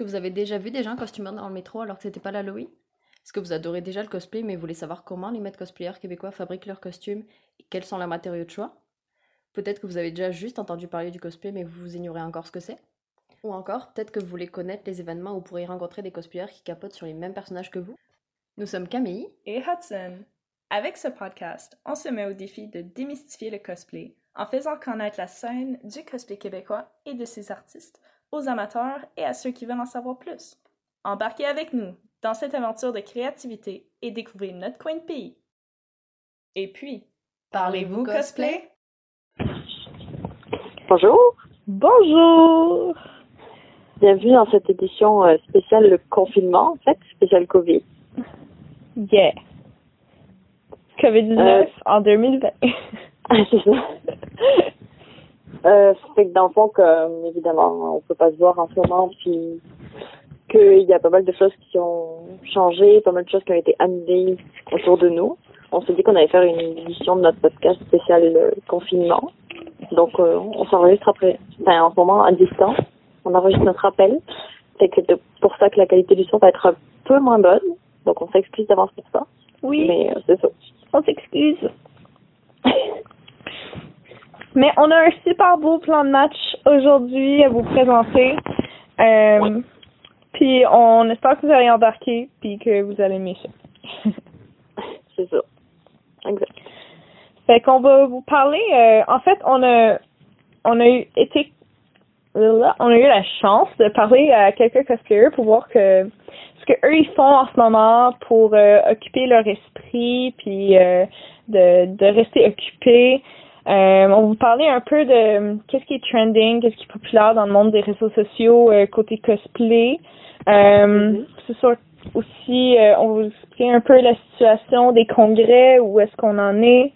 Que vous avez déjà vu des gens costumés dans le métro alors que c'était pas l'Halloween? Est-ce que vous adorez déjà le cosplay mais voulez savoir comment les maîtres cosplayers québécois fabriquent leurs costumes et quels sont leurs matériaux de choix? Peut-être que vous avez déjà juste entendu parler du cosplay mais vous ignorez encore ce que c'est? Ou encore, peut-être que vous voulez connaître les événements où vous pourrez rencontrer des cosplayers qui capotent sur les mêmes personnages que vous? Nous sommes Camille et Hudson. Avec ce podcast, on se met au défi de démystifier le cosplay en faisant connaître la scène du cosplay québécois et de ses artistes aux amateurs et à ceux qui veulent en savoir plus. Embarquez avec nous dans cette aventure de créativité et découvrez notre coin de pays. Et puis, parlez-vous cosplay? Bonjour. Bonjour! Bienvenue dans cette édition euh, spéciale le confinement, en fait, spéciale COVID. Yeah! COVID-19 Euh. en 2020. C'est ça. Euh, fait que dans le fond, comme évidemment, on peut pas se voir en ce moment, puis qu'il y a pas mal de choses qui ont changé, pas mal de choses qui ont été annulées autour de nous. On s'est dit qu'on allait faire une édition de notre podcast spécial euh, confinement. Donc, euh, on s'enregistre après, enfin, en ce moment, à distance. On enregistre notre appel. Fait que c'est pour ça que la qualité du son va être un peu moins bonne. Donc, on s'excuse d'avance pour ça. Oui, Mais euh, c'est ça. on s'excuse. Mais on a un super beau plan de match aujourd'hui à vous présenter. Euh, puis on espère que vous allez embarquer puis que vous allez aimer ça. c'est ça. Exact. Fait qu'on va vous parler. euh, en fait, on a on a eu été on a eu la chance de parler à quelques cosplayers pour voir que ce que eux ils font en ce moment pour euh, occuper leur esprit puis euh, de de rester occupés. Euh, on va vous parler un peu de euh, qu'est-ce qui est trending, qu'est-ce qui est populaire dans le monde des réseaux sociaux euh, côté cosplay. Euh, Mhm. C'est sûr aussi, euh, on va vous expliquer un peu la situation des congrès, où est-ce qu'on en est.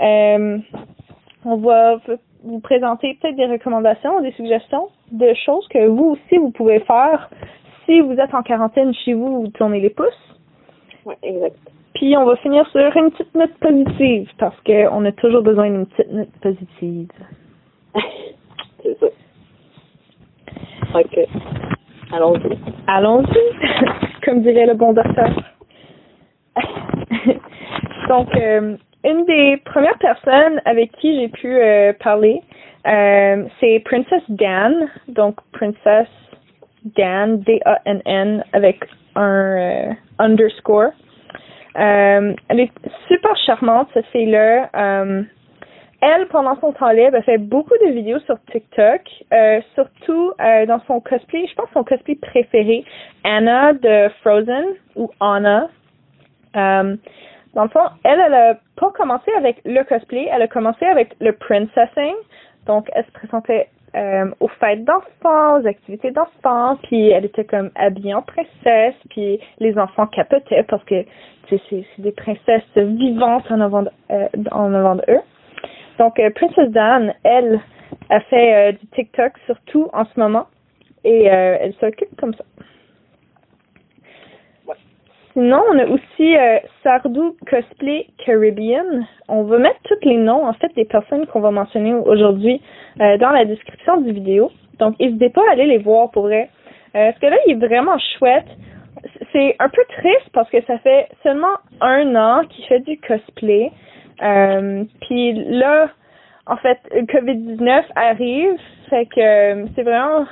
Euh, on va vous présenter peut-être des recommandations, des suggestions de choses que vous aussi vous pouvez faire si vous êtes en quarantaine chez vous, vous tournez les pouces. Ouais, exact. Puis on va finir sur une petite note positive parce qu'on a toujours besoin d'une petite note positive. c'est ça. Ok. Allons-y. Allons-y, comme dirait le bon docteur. Donc, euh, une des premières personnes avec qui j'ai pu euh, parler, euh, c'est Princess Dan. Donc, Princess Dan, D-A-N-N, avec un underscore. Euh, elle est super charmante, cette fille-là. Euh, elle, pendant son temps libre, elle fait beaucoup de vidéos sur TikTok, euh, surtout euh, dans son cosplay, je pense son cosplay préféré, Anna de Frozen, ou Anna. Euh, dans le fond, elle, elle a pas commencé avec le cosplay, elle a commencé avec le princessing. Donc, elle se présentait euh, aux fêtes d'enfants, aux activités d'enfants, puis elle était comme habillée en princesse, puis les enfants capotaient parce que c'est des princesses vivantes en avant de, euh, en avant de eux. Donc, euh, Princess Dan, elle, a fait euh, du TikTok surtout en ce moment et euh, elle s'occupe comme ça. Sinon, on a aussi euh, Sardou Cosplay Caribbean. On va mettre tous les noms, en fait, des personnes qu'on va mentionner aujourd'hui euh, dans la description du vidéo. Donc, n'hésitez pas à aller les voir pour vrai. Euh, parce que là, il est vraiment chouette. C'est un peu triste parce que ça fait seulement un an qu'il fait du cosplay. Euh, Puis là, en fait, le COVID-19 arrive, fait que euh, c'est vraiment,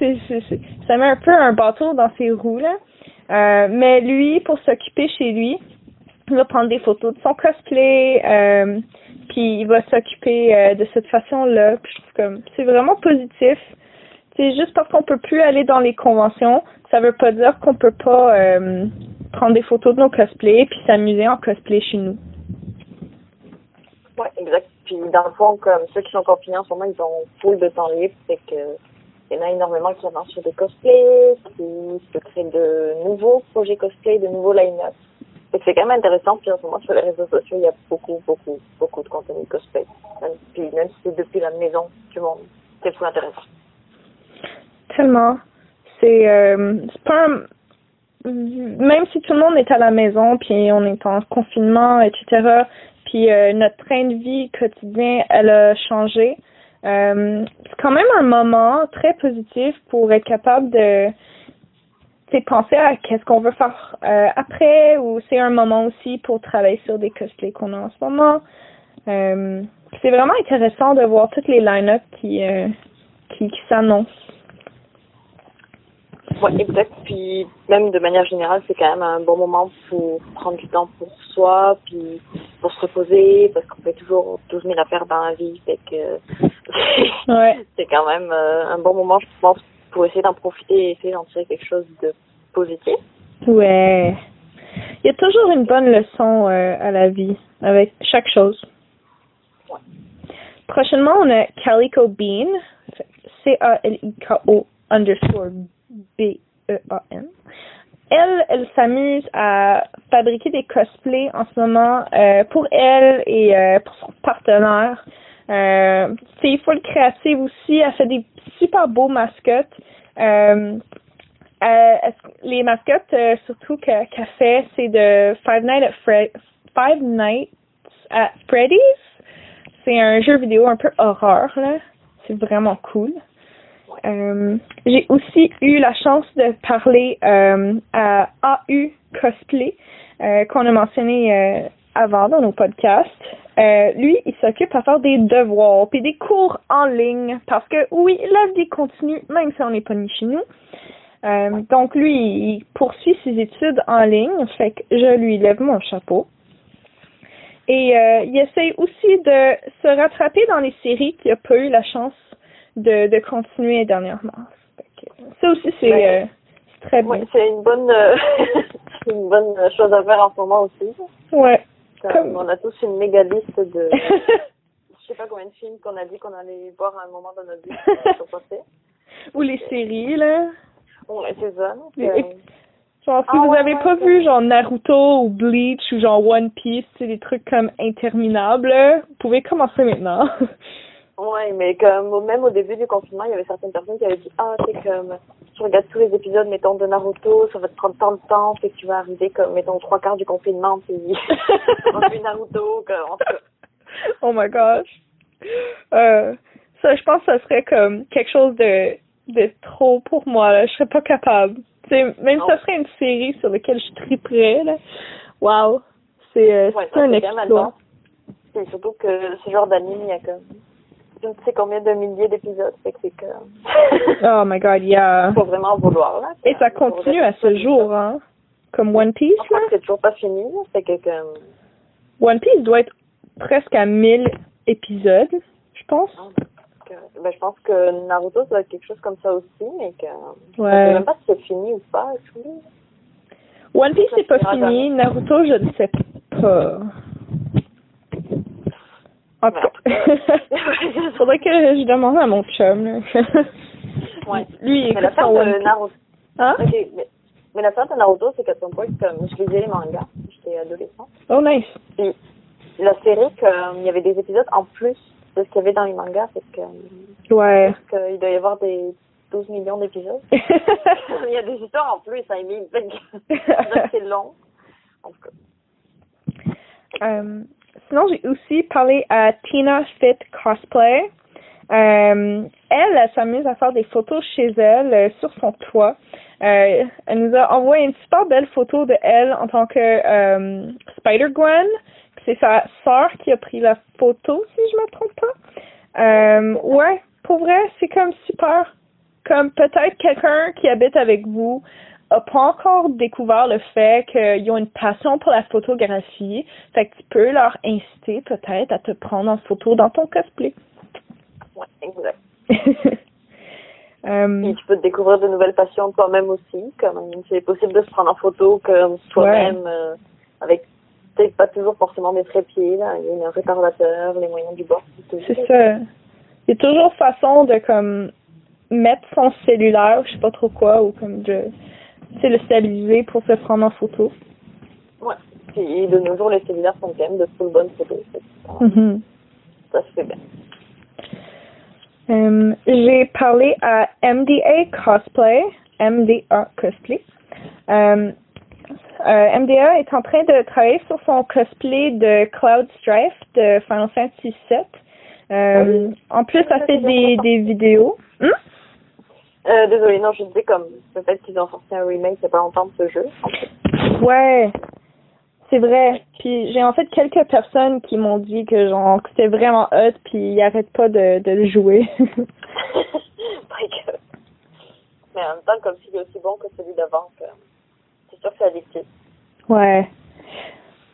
ça met un peu un bateau dans ses roues là. Euh, mais lui, pour s'occuper chez lui, il va prendre des photos de son cosplay, euh, puis il va s'occuper euh, de cette façon-là. Puis je trouve comme c'est vraiment positif. C'est juste parce qu'on peut plus aller dans les conventions, ça veut pas dire qu'on peut pas euh, prendre des photos de nos cosplays puis s'amuser en cosplay chez nous. Ouais, exact. Puis dans le fond, comme ceux qui sont confinés en ce moment, ils ont full de temps libre, c'est que il y en a énormément qui avancent sur des cosplays, qui se créent de nouveaux projets cosplay, de nouveaux line-up. Que c'est quand même intéressant. Puis en ce moment, sur les réseaux sociaux, il y a beaucoup, beaucoup, beaucoup de contenu cosplay. Même, puis même si c'est depuis la maison du monde, c'est full intéressant. Tellement. C'est euh, pas un- même si tout le monde est à la maison puis on est en confinement etc. Puis euh, notre train de vie quotidien elle a changé. Euh, c'est quand même un moment très positif pour être capable de penser à qu'est-ce qu'on veut faire euh, après ou c'est un moment aussi pour travailler sur des cosplays qu'on a en ce moment. Euh, c'est vraiment intéressant de voir toutes les line-up qui, qui, qui s'annoncent. Ouais, exact. Puis même de manière générale, c'est quand même un bon moment pour prendre du temps pour soi, puis pour se reposer, parce qu'on fait toujours 12 000 affaires dans la vie, fait que Ouais. c'est quand même euh, un bon moment, je pense, pour essayer d'en profiter et essayer d'en tirer quelque chose de positif. Ouais. Il y a toujours une bonne leçon euh, à la vie avec chaque chose. Prochainement, on a Calico Bean, C-A-L-I-K-O underscore B-E-A-N. Elle, elle s'amuse à fabriquer des cosplays en ce moment euh, pour elle et euh, pour son partenaire. Euh, c'est full créative aussi. Elle fait des super beaux mascottes. Euh, euh, les mascottes, surtout que- qu'elle fait, c'est de Five Nights at, Five Nights at Freddy's. C'est un jeu vidéo un peu horreur, là. C'est vraiment cool. J'ai aussi eu la chance de parler à AU Cosplay, qu'on a mentionné avant dans nos podcasts. Euh, lui, il s'occupe à faire des devoirs puis des cours en ligne parce que oui, la vie continue même si on n'est pas ni chez nous. Euh, donc lui, il poursuit ses études en ligne, fait que je lui lève mon chapeau. Et euh, il essaie aussi de se rattraper dans les séries qu'il n'a pas eu la chance de, de continuer dernièrement. Que ça aussi, c'est très Ouais, bien. c'est une bonne c'est une bonne chose à faire en ce moment aussi. Ouais. Comme On a tous une méga liste de je sais pas combien de films qu'on a dit qu'on allait voir à un moment dans notre vie. Ou les séries, là. Ouais, c'est ça. donc, Les- euh, Genre, si Ah vous ouais, avez ouais, pas c'est vu genre Naruto ou Bleach ou genre One Piece, c'est des trucs comme interminables, là, vous pouvez commencer maintenant. Ouais, mais comme même au début du confinement, il y avait certaines personnes qui avaient dit Ah, c'est comme tu regardes tous les épisodes, mettons, de Naruto, ça va te prendre tant de temps, fait que tu vas arriver comme, mettons, trois quarts du confinement, puis vu Naruto, que, en tout cas. oh my gosh. Euh, ça, je pense que ça serait comme quelque chose de, de trop pour moi, là. Je serais pas capable. Tu sais, même si ça Non. serait une série sur laquelle je triperais, là. Wow. C'est euh, Ouais, c'est un c'est exploit. Et surtout que ce genre d'anime, il y a comme je ne sais combien de milliers d'épisodes, c'est que Oh my god, yeah. faut vraiment en vouloir là. Et ça continue à ce jour, hein. Comme One Piece, Je crois là. c'est toujours pas fini, fait que comme One Piece doit être presque à 1000 épisodes, je pense. que- ben, je pense que Naruto ça doit être quelque chose comme ça aussi, mais que je sais Ouais. même pas si c'est fini ou pas. One Piece, c'est pas fini. Naruto, je ne sais pas. En tout cas, faudrait que je demande à mon chum. Là. Ouais. Lui, il Mais écoute son One. Naruto, Hein? ok, mais, mais l'affaire de Naruto, c'est qu'à son point, comme je lisais les mangas, j'étais adolescente. Oh, nice. Puis la série, comme, il y avait des épisodes en plus de ce qu'il y avait dans les mangas, fait que Ouais. parce qu'il doit y avoir des 12 millions d'épisodes. il y a des histoires en plus, fait que c'est long. En tout cas. Euh, sinon, j'ai aussi parlé à Tina Fit Cosplay. Euh, elle, elle s'amuse à faire des photos chez elle euh, sur son toit. Euh, elle nous a envoyé une super belle photo de elle en tant que Spider-Gwen. Puis C'est sa sœur qui a pris la photo, si je me trompe pas. Ouais, pour vrai, c'est comme super. Comme peut-être quelqu'un qui habite avec vous a pas encore découvert le fait qu'ils ont une passion pour la photographie. Fait que tu peux leur inciter peut-être à te prendre en photo dans ton cosplay. Ouais, exact. Euh, Puis tu peux te découvrir de nouvelles passions toi-même aussi, comme c'est possible de se prendre en photo comme toi-même, euh, avec peut-être pas toujours forcément des trépieds, là, il y a un retardateur, les moyens du bord. c'est ça. Il y a toujours façon de comme mettre son cellulaire, je sais pas trop quoi, ou comme de sais, le stabiliser pour se prendre en photo. Ouais. Puis de nos jours, les cellulaires sont quand même de full bonnes photos. fait que ça, se fait bien. Euh, j'ai parlé à MDA Cosplay, MDA Cosplay. Euh, euh, MDA est en train de travailler sur son cosplay de Cloud Strife de Final Fantasy VII. Euh, en plus, ça fait des, des vidéos. Hmm? Euh, désolée, non, je disais comme peut-être qu'ils ont sorti un remake il y a pas longtemps de ce jeu. Ouais, c'est vrai. Puis j'ai en fait quelques personnes qui m'ont dit que genre c'était vraiment hot, puis ils arrêtent pas de, de le jouer. Mais en même temps, comme s'il est aussi bon que celui d'avant, c'est sûr que c'est addictif. ouais.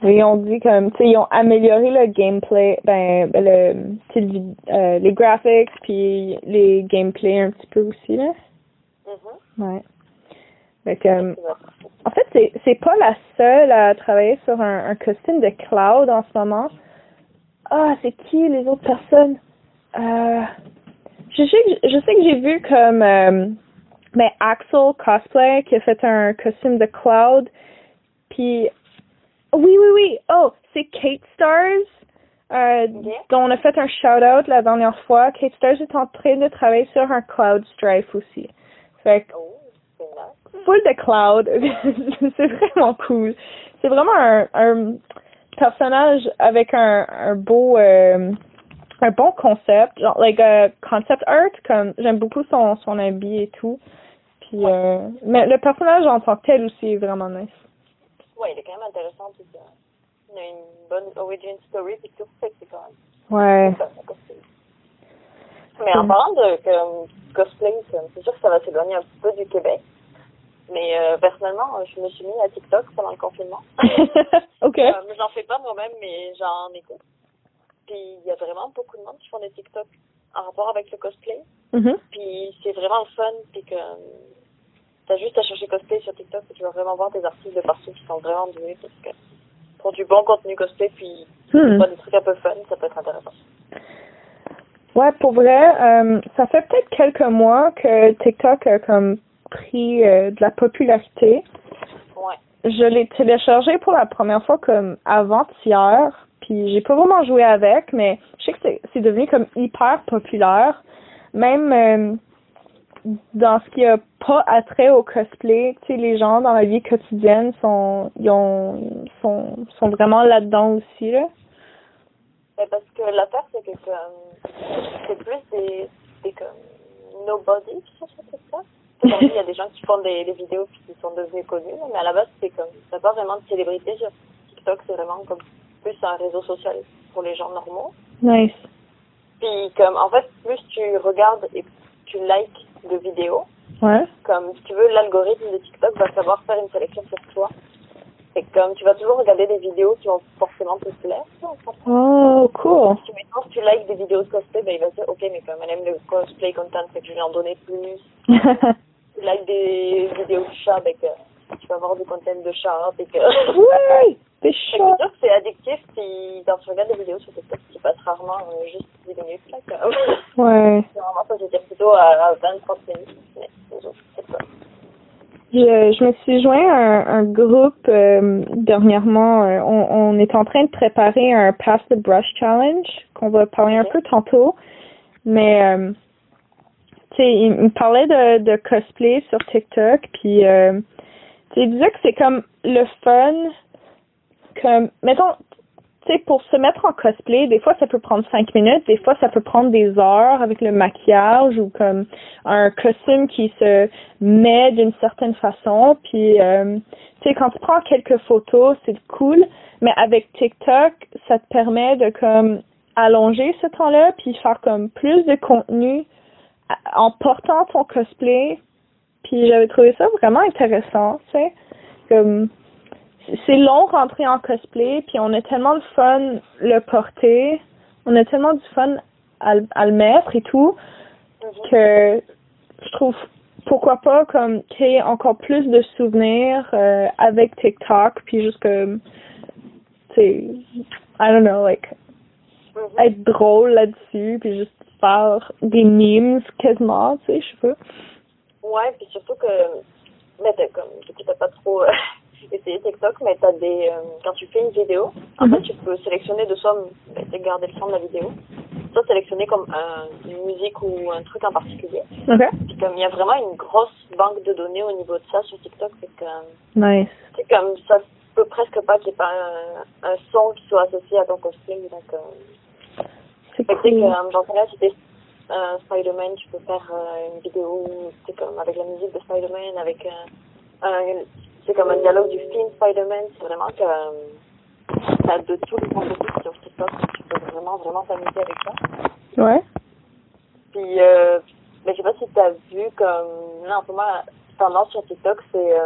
Oui, on dit comme, tu sais, ils ont amélioré le gameplay, ben, ben, le, euh, les graphics, puis les gameplay un petit peu aussi, là. Ouais. Fait que, euh, C'est vrai. En fait, c'est c'est pas la seule à travailler sur un, un costume de cloud en ce moment. Ah, c'est qui les autres personnes? Euh, je sais que je sais que j'ai vu comme euh, ben Axel cosplay qui a fait un costume de cloud. Puis oui oui oui. Oh, c'est Kate Stars. Euh, dont on a fait un shout out la dernière fois. Kate Stars est en train de travailler sur un cloud strife aussi. Fait que Oh, nice. full de cloud. c'est vraiment cool. C'est vraiment un, un personnage avec un, un beau euh, un bon concept, genre like a concept art comme j'aime beaucoup son son habit et tout. Puis euh, mais le personnage en tant que tel aussi est vraiment nice. Ouais, il est quand même intéressant. Puis, euh, il a une bonne origin story, puis tout. Fait que c'est quand même Ouais. Mais en parlant de cosplay, c'est sûr que ça va s'éloigner un petit peu du Québec. Mais euh, personnellement, je me suis mis à TikTok pendant le confinement. ok. Euh, j'en fais pas moi-même, mais j'en écoute. Puis il y a vraiment beaucoup de monde qui font des TikTok en rapport avec le cosplay. Mhm. Puis c'est vraiment le fun, puis que euh, t'as juste à chercher cosplay sur TikTok et tu vas vraiment voir des artistes de partout qui sont vraiment doués parce que pour du bon contenu cosplay, puis Hmm. pas des trucs un peu fun, ça peut être intéressant. Ouais, pour vrai, euh, ça fait peut-être quelques mois que TikTok a comme pris euh, de la popularité. Ouais. Je l'ai téléchargé pour la première fois comme avant-hier, puis j'ai pas vraiment joué avec, mais je sais que c'est- c'est devenu comme hyper populaire. Même euh, dans ce qui a pas attrait au cosplay, tu sais, les gens dans la vie quotidienne sont, ils ont, sont, sont vraiment là-dedans aussi, là. Mais parce que l'affaire, c'est que comme, c'est plus des, des comme, nobody qui sont sur TikTok. Aujourd'hui, il y a des gens qui font des, des vidéos puis qui sont devenus connus, mais à la base, c'est comme, t'as pas vraiment de célébrité sur TikTok, c'est vraiment comme plus un réseau social pour les gens normaux. Nice. Puis comme, en fait, plus tu regardes et tu likes de vidéos, Ouais. comme, si tu veux, l'algorithme de TikTok va savoir faire une sélection sur toi. Et comme, tu vas toujours regarder des vidéos qui vont forcément te plaire. Oh, cool. Si maintenant, si tu likes des vidéos de cosplay, ben, il va se dire, ok, mais comme elle aime le cosplay content, fait que je vais en donner plus. Tu likes des vidéos de chat, ben, que tu vas avoir du content de chat, et que... ouais, c'est que chaud. c'est que c'est addictif, puis quand tu regardes des vidéos sur TikTok, tu passes rarement euh, juste 10 minutes, là, comme. Ouais. Normalement, ça, c'était plutôt à 20-30 minutes, mais c'est pas. Je, je me suis joint à un, un groupe euh, dernièrement. euh, on, on est en train de préparer un Pass the Brush Challenge qu'on va parler un peu tantôt. Mais euh, tu sais, il me parlait de, de cosplay sur TikTok, puis euh, il disait que c'est comme le fun, comme mettons, tu sais, pour se mettre en cosplay, des fois ça peut prendre cinq minutes, des fois ça peut prendre des heures avec le maquillage ou comme un costume qui se met d'une certaine façon. Puis, euh, tu sais, quand tu prends quelques photos, c'est cool, mais avec TikTok, ça te permet de comme allonger ce temps-là, puis faire comme plus de contenu à- en portant ton cosplay. Puis j'avais trouvé ça vraiment intéressant, tu sais. Comme c'est long rentrer en cosplay, puis on a tellement de fun le porter, on a tellement du fun à, le- à le mettre et tout, que je trouve pourquoi pas comme créer encore plus de souvenirs euh, avec TikTok, puis juste comme tu sais, I don't know, like Mhm. être drôle là-dessus, puis juste faire des memes quasiment, tu sais, je sais pas. Ouais, puis surtout que, mais t'as comme, du coup, t'as pas trop euh, essayé TikTok, mais t'as des, euh, quand tu fais une vidéo, en Mhm. fait, tu peux sélectionner de soit, ben, t'as gardé le son de la vidéo, soit sélectionner comme un, une musique ou un truc en particulier. Ok. Puis comme, il y a vraiment une grosse banque de données au niveau de ça sur TikTok, c'est que, Nice. c'est comme, ça peut presque pas qu'il n'y ait pas un, un son qui soit associé à ton cosplay, donc, euh, C'est cool. que, euh, là, euh, Spider-Man, tu peux faire euh, une vidéo, c'est comme avec la musique de Spider-Man, avec euh, un, c'est comme un dialogue du film Spider-Man, c'est vraiment que euh, t'as de tous les sur TikTok, tu peux vraiment, vraiment t'amuser avec ça. Ouais. Puis, euh, ben, je sais pas si t'as vu comme, là, en ce moment, la tendance sur TikTok, c'est,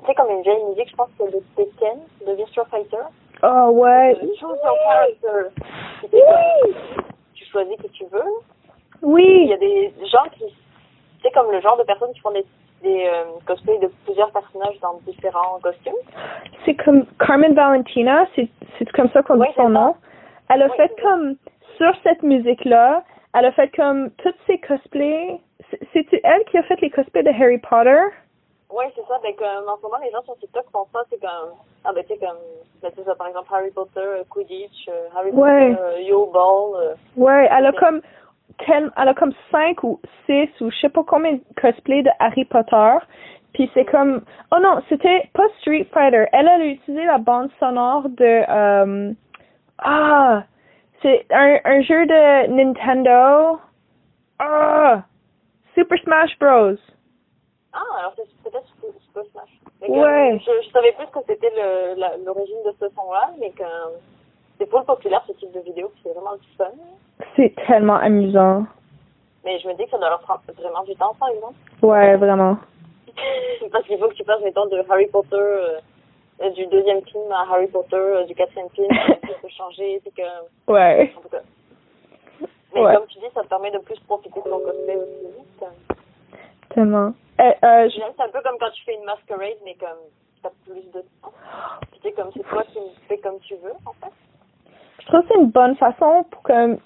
tu sais, comme une vieille musique, je pense que c'est le Tekken, de Virtua Fighter. Oh, ouais. Choose your character. Puis, choisis que tu veux. Il Oui. y a des gens qui, c'est comme le genre de personnes qui font des, des euh, cosplays de plusieurs personnages dans différents costumes. C'est comme Carmen Valentina, c'est comme ça qu'on Oui, dit son nom. Elle a Oui, fait comme sur cette musique-là, elle a fait comme toutes ses cosplays. C'est- C'est elle qui a fait les cosplays de Harry Potter? Oui, c'est ça. Ben, comme, en ce moment, les gens sur TikTok font ça. C'est comme, ah, ben, tu sais, comme, ben, tu sais, ça, par exemple, Harry Potter, euh, Quidditch, euh, Harry Ouais. Potter, euh, Yo Ball. Ouais, elle a comme elle a comme cinq ou six ou je sais pas combien de cosplays de Harry Potter. Puis c'est comme oh non, c'était pas Street Fighter. Elle a utilisé la bande sonore de euh, ah c'est un, un jeu de Nintendo. Ah Super Smash Bros. Ah, alors c'est peut-être Super Smash. Ouais. Je, je savais plus que c'était le- l'origine de ce son-là, mais que c'est full populaire ce type de vidéo, c'est vraiment du fun. C'est tellement amusant. Mais je me dis que ça doit leur prendre vraiment du temps, par exemple. Ouais, vraiment. Parce qu'il faut que tu passes, mettons, de Harry Potter, euh, du deuxième film à Harry Potter, euh, du quatrième film, ça peut changer, c'est que, Ouais. en tout cas. Mais Ouais. comme tu dis, ça te permet de plus profiter de ton cosplay aussi. C'est- Tellement. Euh, euh, je- C'est un peu comme quand tu fais une masquerade, mais comme t'as plus de temps. Sais, comme c'est toi qui fais comme tu veux, en fait. je trouve que c'est une bonne façon pour comme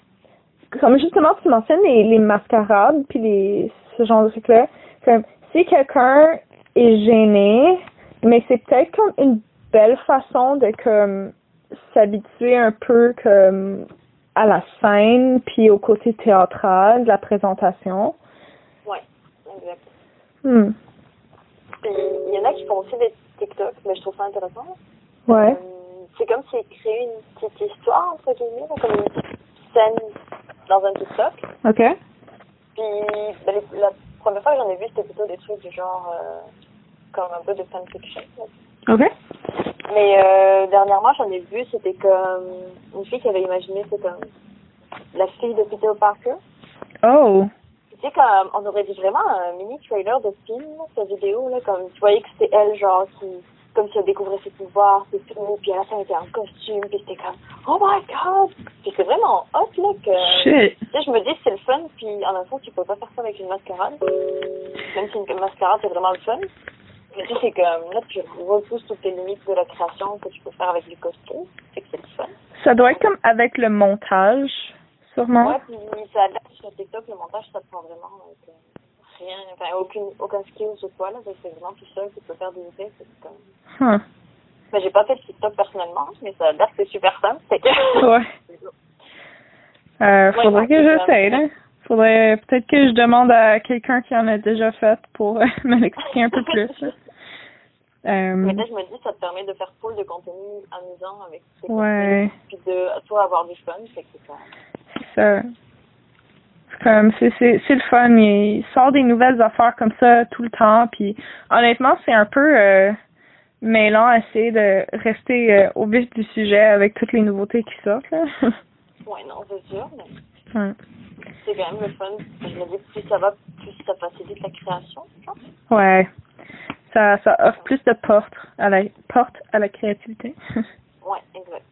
comme justement tu mentionnes les, les mascarades puis les ce genre de trucs là comme si quelqu'un est gêné mais c'est peut-être comme une belle façon de comme s'habituer un peu comme à la scène puis au côté théâtral de la présentation Ouais, exact. Hmm. Puis il y en a qui font aussi des TikTok, mais je trouve ça intéressant. ouais Euh, c'est comme s'ils créaient une petite histoire, entre guillemets, comme une petite scène dans un TikTok. ok Puis ben, les- la première fois que j'en ai vu, c'était plutôt des trucs du genre euh, comme un peu de fanfiction. ok Mais euh, dernièrement, j'en ai vu, c'était comme une fille qui avait imaginé, c'est comme la fille de Peter Parker. oh Tu sais, comme on aurait dit vraiment un mini trailer de film, cette vidéo, là, comme tu voyais que c'était elle, genre, qui, comme si elle découvrait ses pouvoirs, ses films, puis à la fin elle était en costume, puis c'était comme, oh my god! Puis c'est vraiment hot, là, que, shit tu sais, je me dis, c'est le fun, puis en même temps, tu peux pas faire ça avec une mascarade. Même si une mascarade, c'est vraiment le fun. Mais tu sais, c'est comme, là, tu repousses toutes les limites de la création que tu peux faire avec du costume. C'est que c'est le fun. ça doit être comme avec le montage sûrement Ouais, puis ça adapte sur TikTok, le montage, ça te prend vraiment donc, euh, rien, enfin, aucune, aucun skill sur toi, là, ça, c'est vraiment tout seul, tu peux faire des effets, c'est comme... Ben, j'ai pas fait de TikTok personnellement, mais ça a l'air que c'est super simple, c'est que... Ouais. Euh, Ouais, faudrait ouais, que ça. là. Faudrait peut-être que je demande à quelqu'un qui en a déjà fait pour euh, me l'expliquer un peu plus. là. Euh, Mais là, je me dis, ça te permet de faire full de contenu amusant avec tes ouais, puis de, toi, avoir du fun, c'est que ça. C'est ça. C'est Comme c'est c'est c'est le fun, il sort des nouvelles affaires comme ça tout le temps, puis honnêtement c'est un peu euh, mêlant à essayer de rester euh, au vif du sujet avec toutes les nouveautés qui sortent là. Ouais, non, c'est sûr, mais Ouais. c'est quand même le fun. Je me dis, plus ça va, plus ça facilite la création, genre. Ouais. Ça, ça offre plus de portes à la porte à la créativité. Ouais, exact.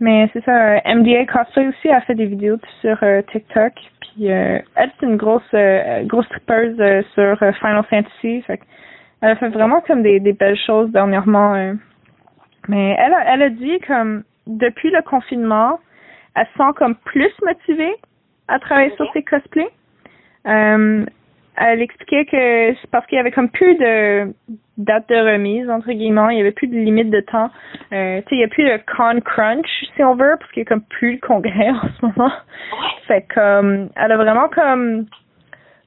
Mais c'est ça, euh, MDA Cosplay aussi a fait des vidéos sur euh, TikTok. Puis euh, elle, c'est une grosse euh, grosse trippeuse euh, sur Final Fantasy. Fait elle a fait vraiment comme des, des belles choses dernièrement. euh. Mais elle a, elle a dit comme depuis le confinement, elle se sent comme plus motivée à travailler sur ses cosplays. Elle expliquait que c'est parce qu'il y avait comme plus de date de remise, entre guillemets, il y avait plus de limite de temps. Euh, tu sais, il y a plus de con crunch, si on veut, parce qu'il y a comme plus le congrès en ce moment. Fait comme, elle a vraiment comme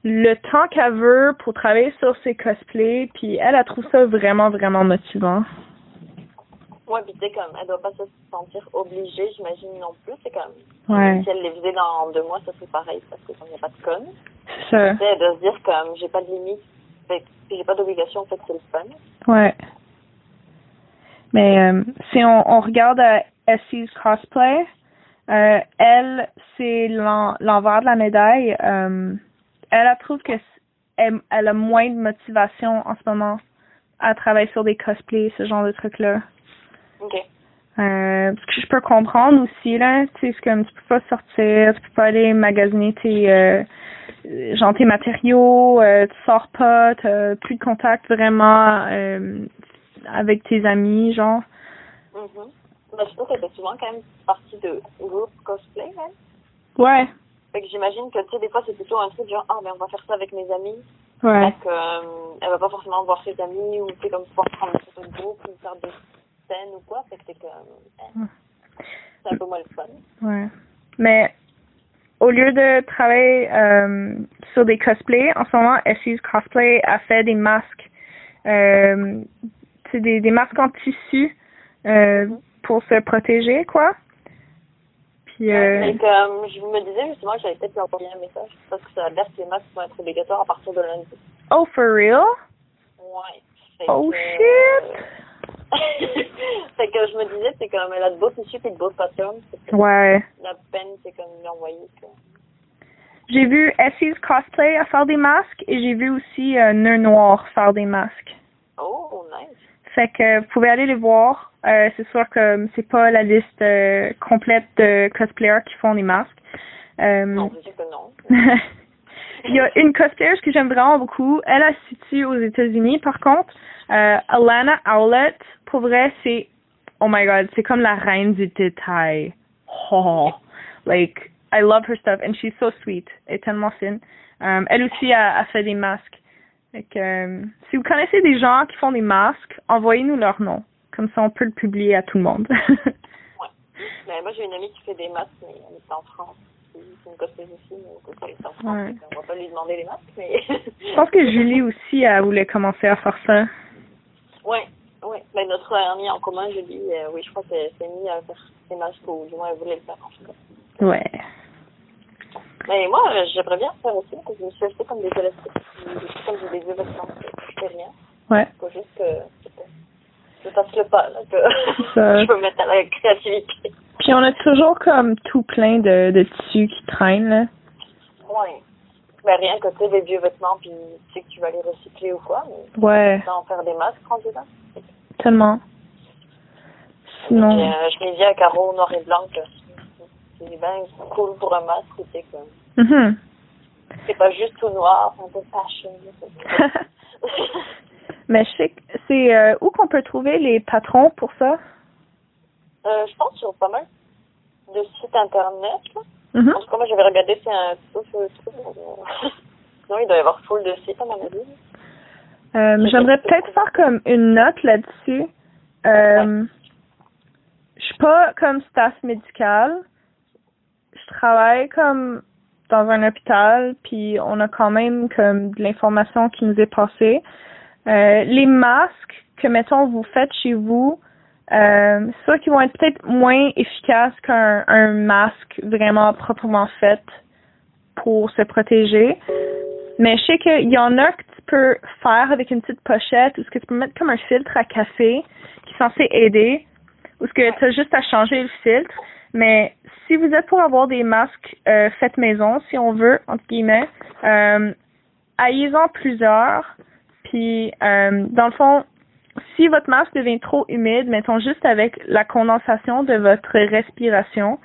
le temps qu'elle veut pour travailler sur ses cosplays, puis elle, elle trouve ça vraiment, vraiment motivant. Ouais, puis tu sais, comme, elle doit pas se sentir obligée, j'imagine non plus. C'est comme, Ouais. si elle les faisait dans deux mois, ça serait pareil, parce que comme il n'y a pas de conne. C'est ça. Tu sais, elle doit se dire, comme, j'ai pas de limite, fait j'ai pas d'obligation, fait que c'est le fun. Ouais. Mais euh, si on, on regarde euh, Essie's cosplay, euh, elle, c'est l'en- l'envers de la médaille. Euh, elle, elle trouve que elle a moins de motivation en ce moment à travailler sur des cosplays, ce genre de trucs-là. Ok. Euh, ce que je peux comprendre aussi, là, tu sais, c'est comme tu peux pas sortir, tu peux pas aller magasiner tes, euh, genre tes matériaux, euh, tu sors pas, t'as plus de contact vraiment euh, avec tes amis, genre. Mhm. Mais je trouve fait souvent quand même partie de groupe cosplay, même. Ouais, Fait que j'imagine que, tu sais, des fois, c'est plutôt un truc genre, ah, mais on va faire ça avec mes amis. ouais, Donc, euh, elle va pas forcément voir ses amis ou, tu sais, comme pouvoir prendre des photos de groupe ou faire des scènes ou quoi. Fait que c'est comme, eh, c'est un peu moins le fun. ouais. Mais au lieu de travailler euh, sur des cosplays, en ce moment, Essie's Cosplay a fait des masques, euh, c'est des, des masques en tissu euh, pour se protéger, quoi. Puis, euh, euh, je me disais justement que j'allais peut-être lui envoyer un message parce que ça a l'air que les masques vont être obligatoires à partir de lundi. oh, for real? Ouais. Oh, que, shit! Fait que je me disais, c'est comme, elle a de beaux tissus et de beaux que Ouais. la peine, c'est comme lui envoyer. J'ai vu Essie's Cosplay à faire des masques et j'ai vu aussi euh, Nœud Noir faire des masques. Oh, nice. Fait que vous pouvez aller les voir. Euh, c'est sûr que c'est pas la liste euh, complète de cosplayers qui font des masques. Euh, Non, sûr que non. Il y a une cosplayer que j'aime vraiment beaucoup. Elle, elle se situe aux États-Unis. Par contre, euh, Alana Owlett, pour vrai, c'est, oh my god, c'est comme la reine du détail. Oh, like, I love her stuff and she's so sweet. Elle est tellement fine. Euh, elle aussi a, a fait des masques. Que, euh, si vous connaissez des gens qui font des masques, envoyez-nous leur nom. Comme ça, on peut le publier à tout le monde. Mais moi, j'ai une amie qui fait des masques, mais elle est en France. C'est une cosplayer aussi, mais elle est en France. Ouais. qu'on va pas lui demander les masques, mais. Je pense que Julie aussi, elle voulait commencer à faire ça. Ouais, ouais. Mais notre amie en commun, je dis, euh, oui, je crois qu'elle s'est mise à faire des masques, ou du moins, elle voulait le faire en tout cas. Ouais. Mais moi, euh, j'aimerais bien faire aussi, parce que je me suis acheté comme des élastiques. Comme des vêtements, je fais rien. Ouais. Faut juste que je fasse le pas, là, que Ça. je peux me mettre à la créativité. Puis on a toujours comme tout plein de, de tissus qui traînent, là. Ouais. Mais rien que tu sais, des vieux vêtements, puis tu sais que tu vas les recycler ou quoi, mais Ouais, sans faire des masques rendus là. tellement. Sinon, euh, je m'ai dit à carreaux noir et blanc que c'est bien cool pour un masque, tu sais, que mhm. c'est pas juste tout noir, c'est un peu fashion. Mais je sais que c'est euh, où qu'on peut trouver les patrons pour ça? euh, je pense sur pas mal de sites internet. Mhm. En tout cas, moi, j'avais regardé, c'est un site truc. euh, Sinon, il doit y avoir full de sites, à mon avis. Euh, J'aimerais peut-être faire comme une note là-dessus. Euh, Je suis pas comme staff médical. Je travaille comme dans un hôpital, puis on a quand même comme de l'information qui nous est passée. Euh, les masques que, mettons, vous faites chez vous, euh, c'est sûr qu'ils vont être peut-être moins efficaces qu'un un masque vraiment proprement fait pour se protéger. Mais je sais qu'il y en a que tu peux faire avec une petite pochette ou ce que tu peux mettre comme un filtre à café qui est censé aider ou ce que tu as juste à changer le filtre. Mais si vous êtes pour avoir des masques euh, faits maison, si on veut, entre guillemets, euh, ayez-en plusieurs. Puis, euh, dans le fond, si votre masque devient trop humide, mettons juste avec la condensation de votre respiration,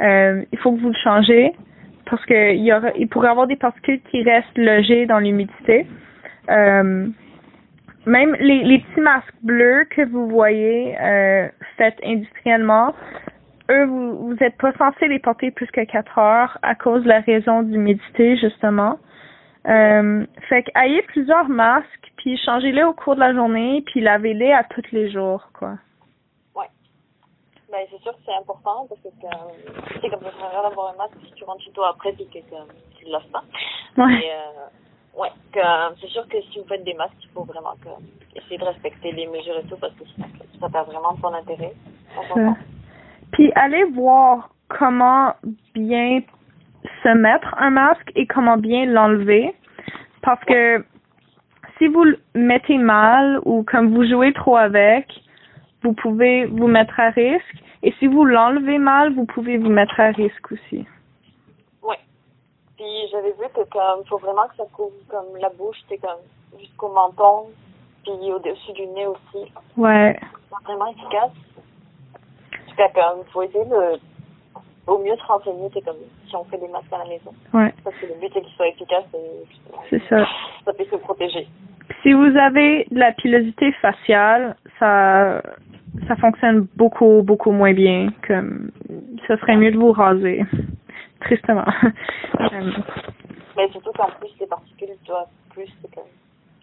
euh, il faut que vous le changez parce que il y aura, il pourrait y avoir des particules qui restent logées dans l'humidité. Euh, même les, les petits masques bleus que vous voyez euh, faits industriellement, eux, vous vous êtes pas censé les porter plus que 4 heures à cause de la raison d'humidité, justement. Euh, fait que ayez plusieurs masques, puis changez-les au cours de la journée, puis lavez-les à tous les jours, quoi. Ben, c'est sûr que c'est important parce que euh, tu sais, comme ça à rien d'avoir un masque si tu rentres chez toi après puis que que tu le laves pas. Ouais. Euh, ouais, euh, c'est sûr que si vous faites des masques, il faut vraiment que, essayer de respecter les mesures et tout parce que ça perd vraiment de son intérêt. Ça. Puis allez voir comment bien se mettre un masque et comment bien l'enlever. Parce que si vous le mettez mal ou comme vous jouez trop avec, vous pouvez vous mettre à risque. Et si vous l'enlevez mal, vous pouvez vous mettre à risque aussi. Oui. Puis j'avais vu que comme faut vraiment que ça couvre comme la bouche, c'est comme jusqu'au menton, puis au-dessus du nez aussi. Ouais. C'est vraiment efficace. Cas, comme faut essayer de au mieux se renseigner, c'est comme si on fait des masques à la maison. Ouais. Parce que le but c'est qu'ils soient efficaces et C'est ça. ça peut se protéger. Si vous avez de la pilosité faciale, ça ça fonctionne beaucoup beaucoup moins bien. Comme ça serait mieux de vous raser. Tristement. Euh, Mais surtout qu'en plus, les particules doivent plus comme,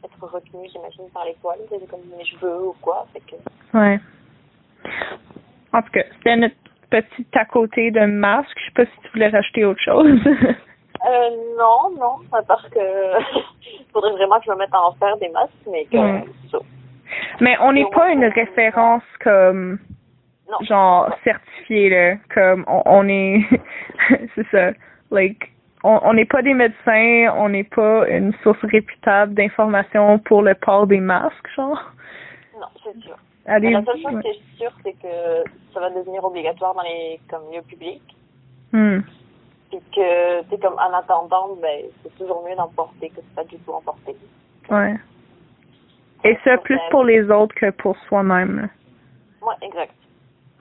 être retenues, j'imagine, par les poils, comme mes cheveux ou quoi. Fait que, ouais. En tout cas, c'était notre petit à côté de masque. Je sais pas si tu voulais rajouter autre chose. euh, non, non, part que faudrait vraiment que je me mette à en faire des masques, mais que. Mais on n'est pas une référence comme Non. genre certifiée là, comme on, on est c'est ça. Like on on n'est pas des médecins, on n'est pas une source réputable d'informations pour le port des masques, genre. Non, c'est sûr. Allez, la seule chose ouais. qui est sûre, c'est que ça va devenir obligatoire dans les comme lieux publics. Hmm. Puis que, c'est comme en attendant, ben, c'est toujours mieux d'en porter que de pas du tout en porter. Ouais. Et ça plus pour les autres que pour soi-même. Ouais, exact.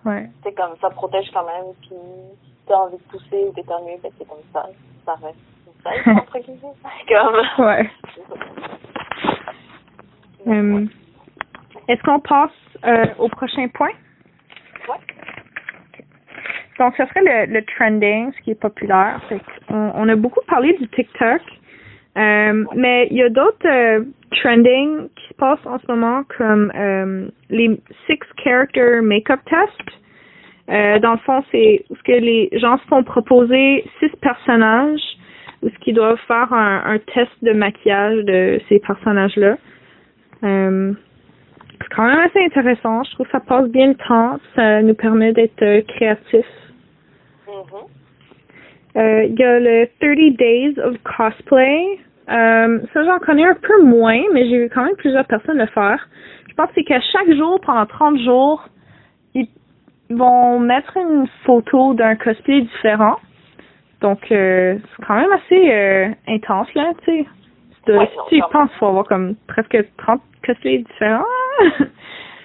Ouais. C'est comme ça protège quand même, puis si t'as envie de tousser ou d'éternuer, ben c'est comme ça, ça reste safe, entre guillemets. comme... Ouais. Euh, Est-ce qu'on passe euh, au prochain point? Donc, ce serait le, le trending, ce qui est populaire. Fait on, on a beaucoup parlé du TikTok, euh, mais il y a d'autres euh, trending qui se passent en ce moment, comme euh, les six character makeup tests. Euh, dans le fond, c'est ce que les gens se font proposer six personnages, où ce qu'ils doivent faire un, un test de maquillage de ces personnages-là. C'est quand même assez intéressant. Je trouve que ça passe bien le temps. Ça nous permet d'être euh, créatifs. Mhm. Euh, Il y a le 30 Days of Cosplay. Euh, ça, j'en connais un peu moins, mais j'ai vu quand même plusieurs personnes le faire. Je pense que c'est qu'à chaque jour, pendant 30 jours, ils vont mettre une photo d'un cosplay différent. Donc, euh, c'est quand même assez intense, là, tu sais. Ouais, tu y penses, il faut avoir comme presque 30 cosplays différents.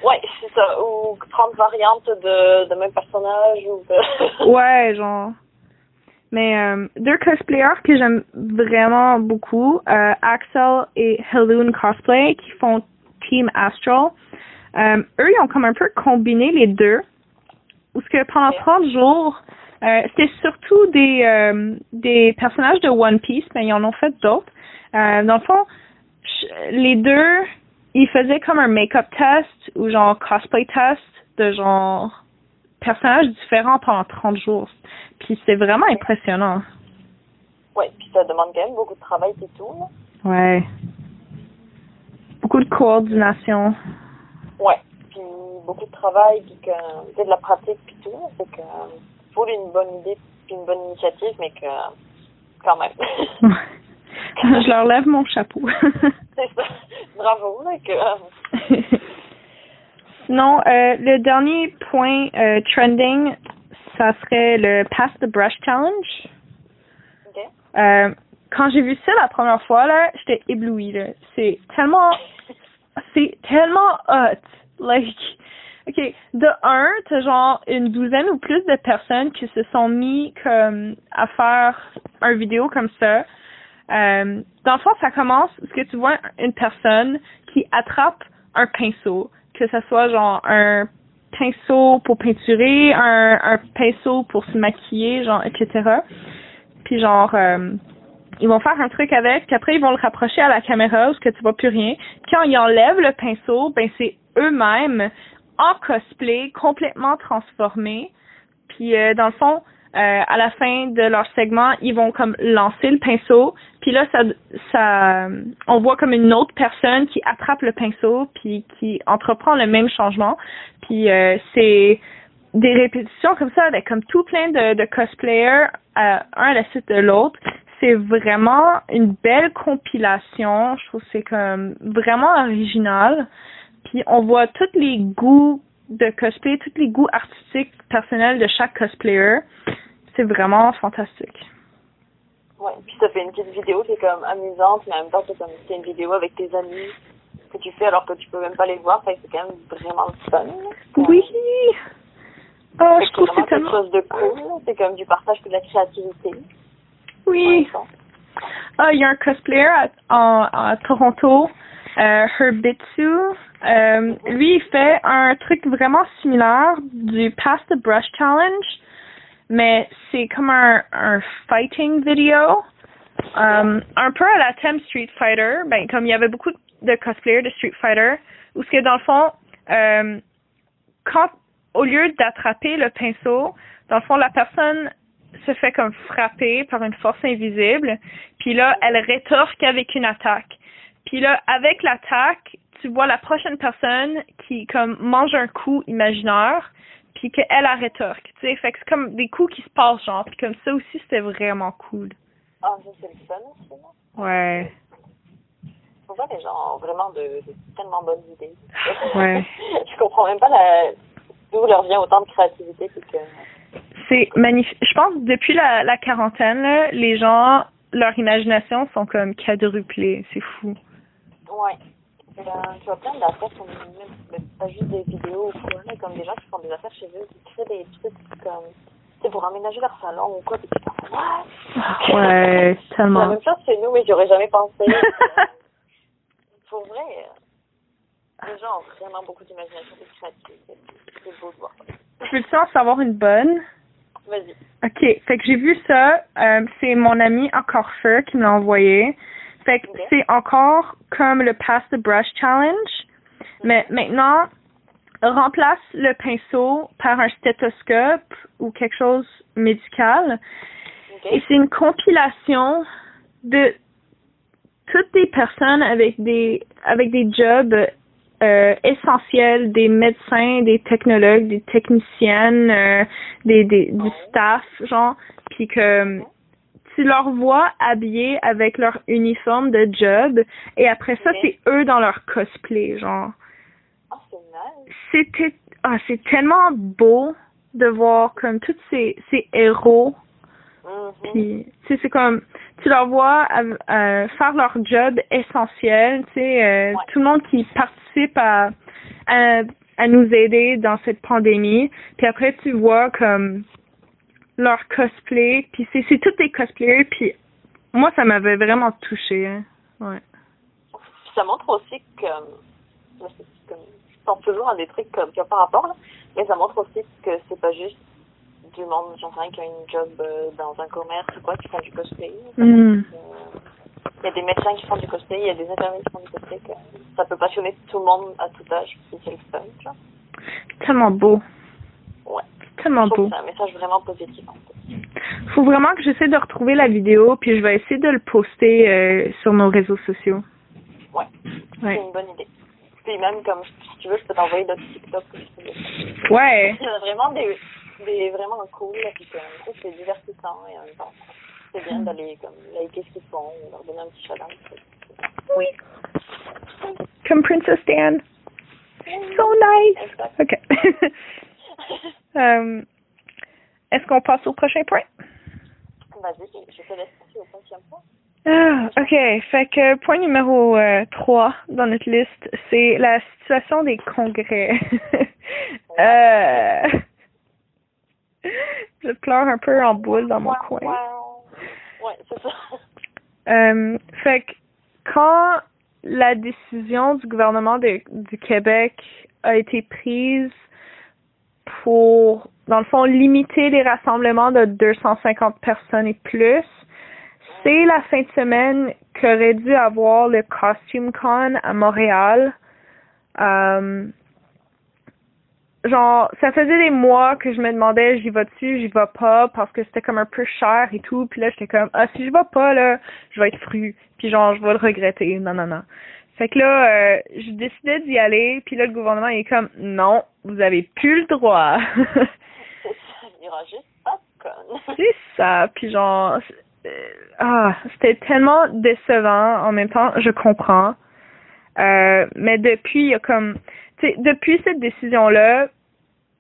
Ouais, c'est ça. Ou 30 variantes de, de même personnage ou de... Ouais, genre. Mais euh, deux cosplayers que j'aime vraiment beaucoup, euh, Axel et Helune Cosplay, qui font Team Astral. Euh, eux, ils ont comme un peu combiné les deux. Où ce que pendant 30 jours, euh, c'était surtout des euh, des personnages de One Piece, mais ils en ont fait d'autres. Euh, dans le fond, les deux, ils faisaient comme un make-up test ou genre cosplay test de genre personnages différents pendant 30 jours. Puis c'est vraiment impressionnant. Ouais, puis ça demande quand même beaucoup de travail et tout. là. Ouais. Beaucoup de coordination. Ouais, puis beaucoup de travail, puis que c'est de la pratique puis tout. C'est que faut une bonne idée puis une bonne initiative, mais que quand même. Je leur lève mon chapeau. c'est ça. Bravo, que Sinon, euh, le dernier point euh, trending, ça serait le Pass the Brush Challenge. Euh, quand j'ai vu ça la première fois, là, j'étais éblouie, là. C'est tellement, c'est tellement hot. Like, ok, de un, t'as genre une douzaine ou plus de personnes qui se sont mis comme à faire un vidéo comme ça. Euh, dans le fond, ça commence parce que tu vois une personne qui attrape un pinceau, que ce soit genre un pinceau pour peinturer, un, pinceau pour se maquiller, genre, etc. Puis genre, euh, ils vont faire un truc avec, puis après ils vont le rapprocher à la caméra où que tu vois plus rien. Quand ils enlèvent le pinceau, ben c'est eux-mêmes en cosplay, complètement transformés. Puis euh, dans le fond, euh, à la fin de leur segment, ils vont comme lancer le pinceau, puis là ça ça on voit comme une autre personne qui attrape le pinceau puis qui entreprend le même changement. Puis euh, c'est des répétitions comme ça avec comme tout plein de, de cosplayers un à la suite de l'autre. C'est vraiment une belle compilation. Je trouve que c'est comme vraiment original. Puis on voit tous les goûts de cosplay, tous les goûts artistiques personnels de chaque cosplayer. C'est vraiment fantastique. Ouais, puis ça fait une petite vidéo qui est comme amusante, mais en même temps, c'est comme c'est une vidéo avec tes amis que tu fais alors que tu peux même pas les voir, fait c'est quand même vraiment fun. Oui! Oh, je trouve que c'est quelque chose de cool, c'est comme du partage de la créativité. Oui! Ah, il y a un cosplayer à, à Toronto, euh, Herbitsu, euh, lui, il fait un truc vraiment similaire du Pass the Brush Challenge, mais c'est comme un, un fighting video. Um, un peu à la thème Street Fighter, ben comme il y avait beaucoup de cosplayers de Street Fighter, où ce que dans le fond, euh, quand au lieu d'attraper le pinceau, dans le fond la personne se fait comme frapper par une force invisible, puis là elle rétorque avec une attaque. Puis là avec l'attaque, tu vois la prochaine personne qui comme mange un coup imaginaire puis qu'elle a rétorque, tu sais, fait que c'est comme des coups qui se passent genre, puis comme ça aussi c'était vraiment cool. Ah, ça c'est le fun aussi. Ouais. Faut voir les gens ont vraiment de, de, tellement bonnes idées. Ouais. je comprends même pas la d'où leur vient autant de créativité que c'est magnifique. Je pense depuis la, la quarantaine, là, les gens, leur imagination sont comme quadruplées. C'est fou. Ouais. Ben, tu vois plein d'affaires, même pas juste des vidéos ou quoi, mais comme des gens qui font des affaires chez eux, qui créent des trucs comme, c'est pour aménager leur salon ou quoi, puis tu penses, ouais, ouais tellement. C'est la même chose chez nous, mais j'aurais jamais pensé. pour vrai, les gens ont vraiment beaucoup d'imagination et de créativité. C'est beau de voir. Peux-tu en savoir une bonne? Vas-y. Ok, fait que j'ai vu ça, euh, c'est mon ami encore feu qui me l'a envoyé. Fait que c'est encore comme le Pass the Brush Challenge, mais maintenant, remplace le pinceau par un stéthoscope ou quelque chose médical. Et c'est une compilation de toutes les personnes avec des avec des jobs euh, essentiels, des médecins, des technologues, des techniciennes, euh, des, des du staff, genre, puis que tu leur vois habillés avec leur uniforme de job. Et après ça c'est eux dans leur cosplay genre. Oh, nice. c'était ah c'est tellement beau de voir comme tous ces ces héros. Mm-hmm. puis tu sais c'est comme tu leur vois euh, faire leur job essentiel tu sais euh, tout le monde qui participe à, à à nous aider dans cette pandémie. Puis après tu vois comme leur cosplay, puis c'est c'est tous des cosplayers, puis moi ça m'avait vraiment touché, hein. ouais. Ça montre aussi que, comme, je pense toujours à des trucs comme qui pas rapport, là, mais ça montre aussi que c'est pas juste du monde, j'en sais qui a une job euh, dans un commerce ou quoi, qui font du cosplay. Mm. Il y a des médecins qui font du cosplay, il y a des infirmiers qui font du cosplay. Que ça peut passionner tout le monde à tout âge, puis c'est le fun. Tellement beau. Tellement beau. C'est un message vraiment positif. Faut vraiment que j'essaie de retrouver la vidéo, puis je vais essayer de le poster euh, sur nos réseaux sociaux. Ouais. ouais. C'est une bonne idée. Puis même, comme si tu veux, je peux t'envoyer d'autres TikTok. Ouais. Il y a vraiment des, des vraiment cool, puis c'est divertissant et en même temps, c'est bien d'aller comme liker ce qu'ils font, leur donner un petit challenge. Oui. Comme Princess Dan. So nice. Exact. Ok. Euh, Est-ce qu'on passe au prochain point? Vas-y, je te laisse passer au prochain point. Ah, ok. Fait que point numéro euh, 3 dans notre liste, c'est la situation des congrès. euh... Je pleure un peu en boule dans mon coin. Ouais, c'est ça. Euh, fait que quand la décision du gouvernement de, du Québec a été prise pour, dans le fond, limiter les rassemblements de 250 personnes et plus. C'est la fin de semaine qu'aurait dû avoir le Costume Con à Montréal. Euh, genre, ça faisait des mois que je me demandais, j'y vais dessus, j'y vais pas, parce que c'était comme un peu cher et tout. Puis là, j'étais comme, ah, si je vais pas, là, je vais être fru. Puis genre, je vais le regretter. Non, non, non. Fait que là, euh, je décidais d'y aller. Puis là, le gouvernement, il est comme, non, vous avez plus le droit. C'est ça. Puis genre, euh, ah, c'était tellement décevant. En même temps, je comprends. Euh, mais depuis, il y a comme, tu sais, depuis cette décision-là,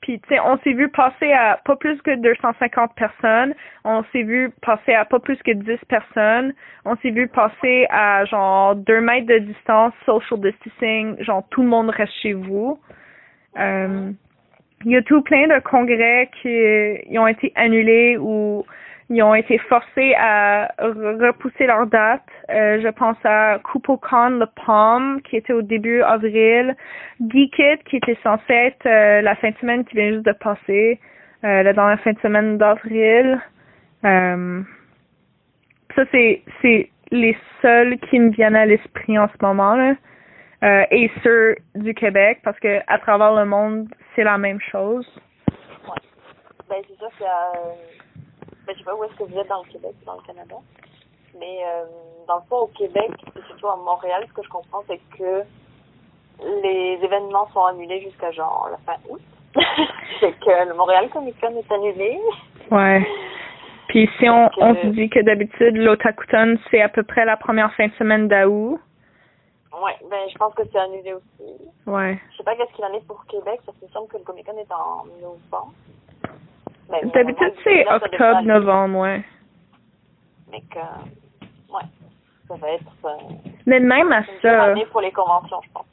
puis tu sais, on s'est vu passer à pas plus que 250 personnes, on s'est vu passer à pas plus que 10 personnes, on s'est vu passer à genre 2 mètres de distance, social distancing, genre tout le monde reste chez vous. Euh, il y a tout plein de congrès qui ont été annulés ou ils ont été forcés à repousser leur date. Euh, je pense à KupoCon Le Palm, qui était au début avril. Geekit, qui était censé être euh, la fin de semaine qui vient juste de passer, euh, la fin de semaine d'avril. Euh, ça, c'est, c'est les seuls qui me viennent à l'esprit en ce moment. Là. Euh, et ceux du Québec, parce que à travers le monde, c'est la même chose. Ouais. Ben, c'est sûr y a ben, je sais pas où est-ce que vous êtes dans le Québec dans le Canada. Mais euh, dans le fond, au Québec, et surtout à Montréal, ce que je comprends, c'est que les événements sont annulés jusqu'à genre la fin août. c'est que le Montréal Comic Con est annulé. Ouais. Puis si on, on se dit que d'habitude, l'Otakuton, c'est à peu près la première fin de semaine d'août. Ouais, ben je pense que c'est annulé aussi. Ouais. Je sais pas qu'est-ce qu'il en est pour Québec, parce qu'il me semble que le Comic Con est en novembre. Ben, D'habitude, c'est octobre, novembre, ouais. Mais que, ouais, ça va être. Euh, Mais même à ça. année pour les conventions, je pense.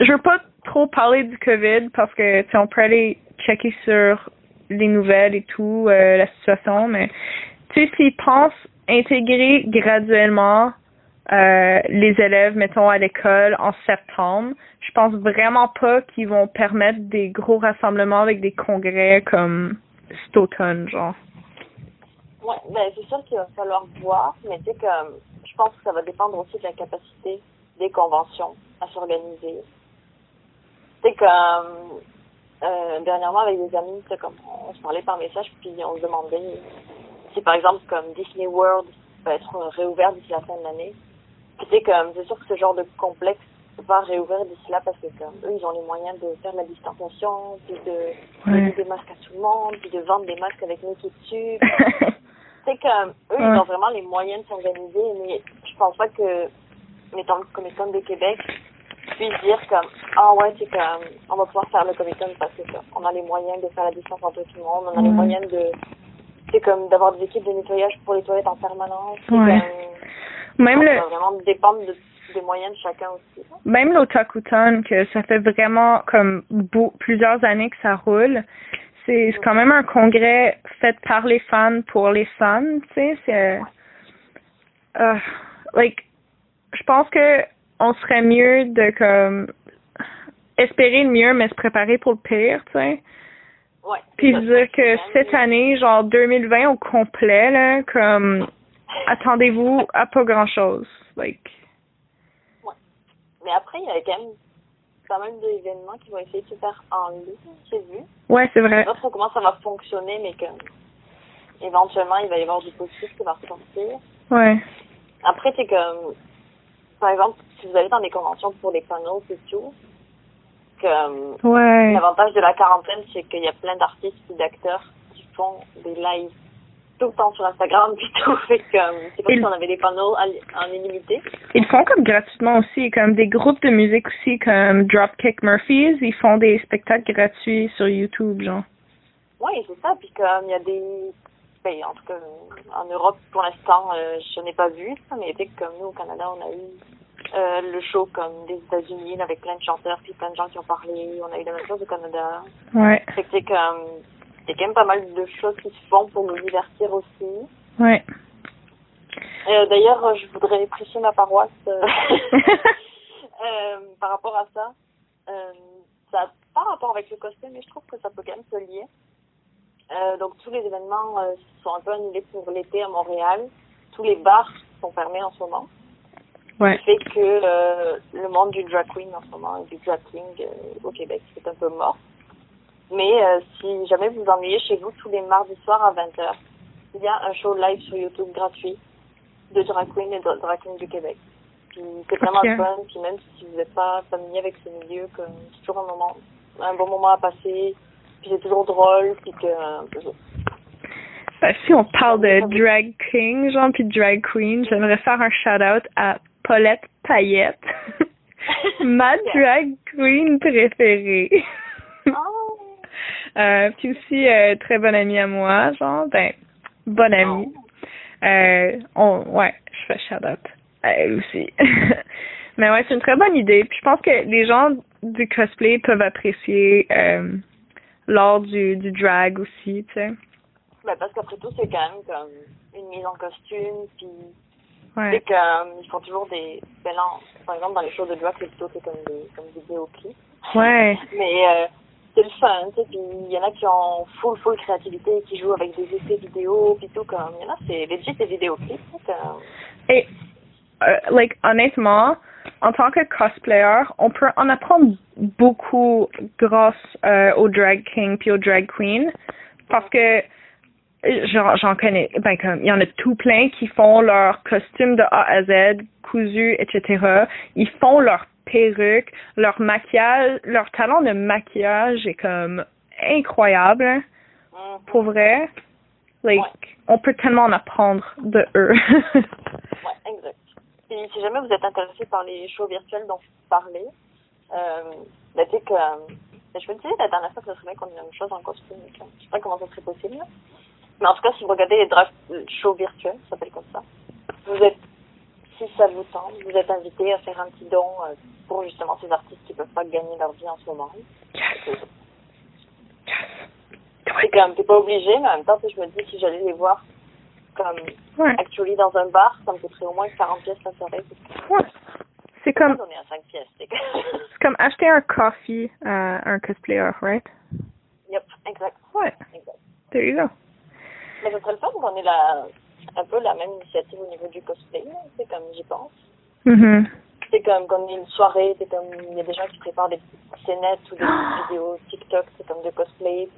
je veux pas trop parler du COVID parce que, tu on peut aller checker sur les nouvelles et tout, euh, la situation, mais, tu sais, s'ils pensent intégrer graduellement euh, les élèves, mettons, à l'école en septembre. Je pense vraiment pas qu'ils vont permettre des gros rassemblements avec des congrès comme cet automne, genre. Ouais, ben c'est sûr qu'il va falloir voir, mais tu sais que je pense que ça va dépendre aussi de la capacité des conventions à s'organiser. Tu sais comme euh, dernièrement avec des amis, comme on se parlait par message, puis on se demandait si par exemple comme Disney World va être réouvert d'ici la fin de l'année c'est comme, c'est sûr que ce genre de complexe va réouvrir d'ici là parce que comme eux, ils ont les moyens de faire la distanciation, puis de donner des masques à tout le monde, puis de vendre des masques avec nous tout dessus. c'est comme, eux, ils ont vraiment les moyens de s'organiser, mais je pense pas que, mettons, le Comic Con de Québec puisse dire comme, ah ouais, c'est comme, on va pouvoir faire le Comic Con parce que on a les moyens de faire la distance entre tout le monde, on a les moyens de, c'est comme d'avoir des équipes de nettoyage pour les toilettes en permanence. Ouais. Même le... Ça va vraiment dépendre de, des moyens de chacun aussi. Même l'Otakuton, que ça fait vraiment comme beau, plusieurs années que ça roule, c'est quand même un congrès fait par les fans pour les fans, tu sais, c'est... Uh, like, je pense que on serait mieux de comme espérer le mieux mais se préparer pour le pire, tu sais. Ouais. Puis dire que cette année, genre 2020 au complet là, comme attendez-vous à pas grand-chose. Like. Ouais. Mais après, il y a quand même pas mal d'événements qui vont essayer de se faire en ligne, j'ai vu. Ouais, c'est vrai. Je sais pas comment ça va fonctionner, mais que éventuellement, il va y avoir du positif qui va ressortir. Ouais. Après, c'est comme, par exemple, si vous allez dans des conventions pour les panneaux sociaux, que ouais. l'avantage de la quarantaine, c'est qu'il y a plein d'artistes et d'acteurs qui font des lives tout le temps sur Instagram puis tout. Fait que c'est si on avait des panneaux en illimité. Ils font comme gratuitement aussi, comme des groupes de musique aussi, comme Dropkick Murphys, ils font des spectacles gratuits sur YouTube, genre. Oui, c'est ça. Puis comme il y a des... Ben, en tout cas, en Europe, pour l'instant, euh, je n'ai pas vu ça, mais que comme nous, au Canada, on a eu euh, le show comme des États-Unis avec plein de chanteurs puis plein de gens qui ont parlé. On a eu la même chose au Canada. Ouais. Que c'est comme y a quand même pas mal de choses qui se font pour nous divertir aussi. Ouais. Euh, D'ailleurs, je voudrais prêcher ma paroisse euh, euh, par rapport à ça. Euh, ça n'a pas rapport avec le costume, mais je trouve que ça peut quand même se lier. Donc tous les événements sont un peu annulés pour l'été à Montréal. Tous les bars sont fermés en ce moment. Ouais. qui fait que le monde du drag queen en ce moment et du drag king au Québec c'est un peu mort. Mais euh, si jamais vous ennuyez chez vous tous les mardis soirs à 20h, il y a un show live sur YouTube gratuit de drag queen et de drag king du Québec. Puis c'est vraiment Ok. le fun, puis même si vous n'êtes pas familier avec ce milieu, c'est toujours un moment, un bon moment à passer, puis c'est toujours drôle, puis que euh, si on parle de drag king, genre, puis drag queen, j'aimerais faire un shout-out à Paulette Payette, ma drag queen préférée. Oh, Euh, puis aussi, euh, très bonne amie à moi, genre, ben, bonne amie. Euh, on, ouais, je fais shout-out à elle aussi. Mais ouais, c'est une très bonne idée. Puis je pense que les gens du cosplay peuvent apprécier euh, l'art du, du drag aussi, tu sais. ben parce qu'après tout c'est quand même comme une mise en costume, puis Ouais. C'est qu'ils font toujours des. Ben là, par exemple, dans les shows de drag, c'est plutôt c'est comme des, comme des vidéoclips. Ouais. Mais euh, fun, il y en a qui ont full, full créativité, qui jouent avec des effets vidéo, puis tout. Comme, il y en a, c'est legit des vidéoclips. Et, euh, like, honnêtement, en tant que cosplayer, on peut en apprendre beaucoup grâce euh, au drag king puis au drag queen. Parce que, j'en connais, ben, comme, il y en a tout plein qui font leur costume de A à Z, cousu, etc. Ils font leur perruque, leur maquillage, leur talent de maquillage est comme incroyable, hein, Mhm. pour vrai. Like, on peut tellement en apprendre de eux. Ouais, exact. Puis si jamais vous êtes intéressé par les shows virtuels dont je parlais, euh, ben, tu sais que. euh, ben, je me disais la dernière fois que ce serait bien qu'on ait la même chose en costume. Je sais pas comment ça serait possible. Mais en tout cas, si vous regardez les drag shows virtuels, ça s'appelle comme ça, vous êtes, si ça vous tente, vous êtes invité à faire un petit don euh, pour justement ces artistes qui peuvent pas gagner leur vie en ce moment. C'est comme, t'es pas obligé, mais en même temps, je me dis, si j'allais les voir comme Ouais. actually dans un bar, ça me coûterait au moins 40 pièces la soirée. Ouais. C'est comme, on est à 5 pièces. c'est que- c'est comme acheter un coffee à un cosplayer, right? yep, exact, Ouais. exact. There you go. Mais ce serait le fun qu'on ait la, un peu la même initiative au niveau du cosplay, là, c'est comme j'y pense. Mhm. C'est comme qu'on ait une soirée, c'est comme, il y a des gens qui préparent des petites scénettes ou des petites vidéos TikTok, c'est comme de cosplay,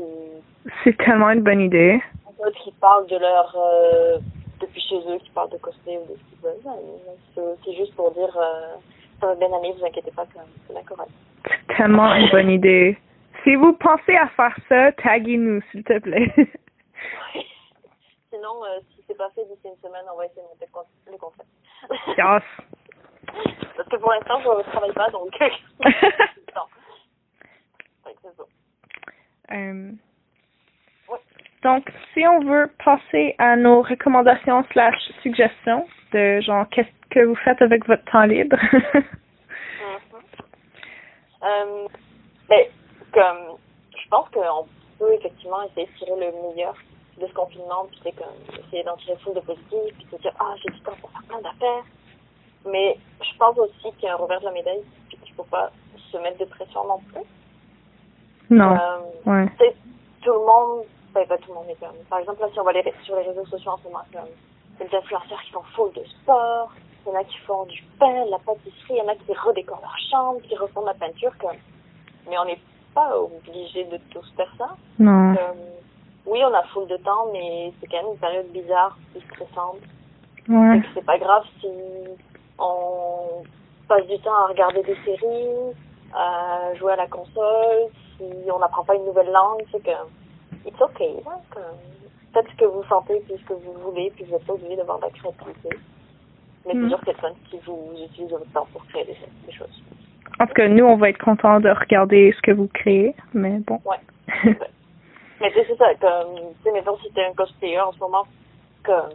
C'est tellement une bonne idée. d'autres qui parlent de leur, euh, depuis chez eux, qui parlent de cosplay ou de ce qu'ils veulent. là. C'est juste pour dire, euh, ça va bien aller, vous inquiétez pas, c'est bien correct. C'est tellement une bonne idée. Si vous pensez à faire ça, taguez-nous, s'il te plaît. Sinon, euh, si c'est pas fait d'ici une semaine, on va essayer de monter le con- le concept. yes. Parce que pour l'instant, je ne travaille pas, donc. non. Ouais, c'est ça. Euh, Ouais. donc, si on veut passer à nos recommandations slash suggestions de genre qu'est-ce que vous faites avec votre temps libre? Mhm. Euh, ben, comme, je pense qu'on peut effectivement essayer de tirer le meilleur de ce confinement, puis c'est comme, essayer d'en tirer full de positif, puis se dire, ah, j'ai du temps pour faire plein d'affaires. Mais je pense aussi qu'il y a un revers de la médaille, puis qu'il faut pas se mettre de pression non plus. non. Euh, Ouais. tout le monde, ben, pas tout le monde, mais comme, par exemple, là, si on va aller sur les réseaux sociaux en ce moment, comme, il y a des influenceurs qui font full de sport, il y en a qui font du pain, de la pâtisserie, il y en a qui redécorent leur chambre, qui refont de la peinture, comme, mais on n'est pas obligé de tous faire ça. Non. Comme, oui, on a full de temps, mais c'est quand même une période bizarre et stressante. Ouais. C'est pas grave si on passe du temps à regarder des séries, à jouer à la console, si on n'apprend pas une nouvelle langue, c'est que it's okay. Comme, faites ce que vous sentez puis ce que vous voulez, puis vous n'êtes pas obligé d'avoir de la créativité. Mais Mm. c'est sûr que c'est fun si vous utilisez votre temps pour créer des, des choses. En tout cas, nous, on va être contents de regarder ce que vous créez, mais bon. Ouais. Mais tu sais, c'est ça, comme, tu sais, mettons si t'es un cosplayer en ce moment, comme,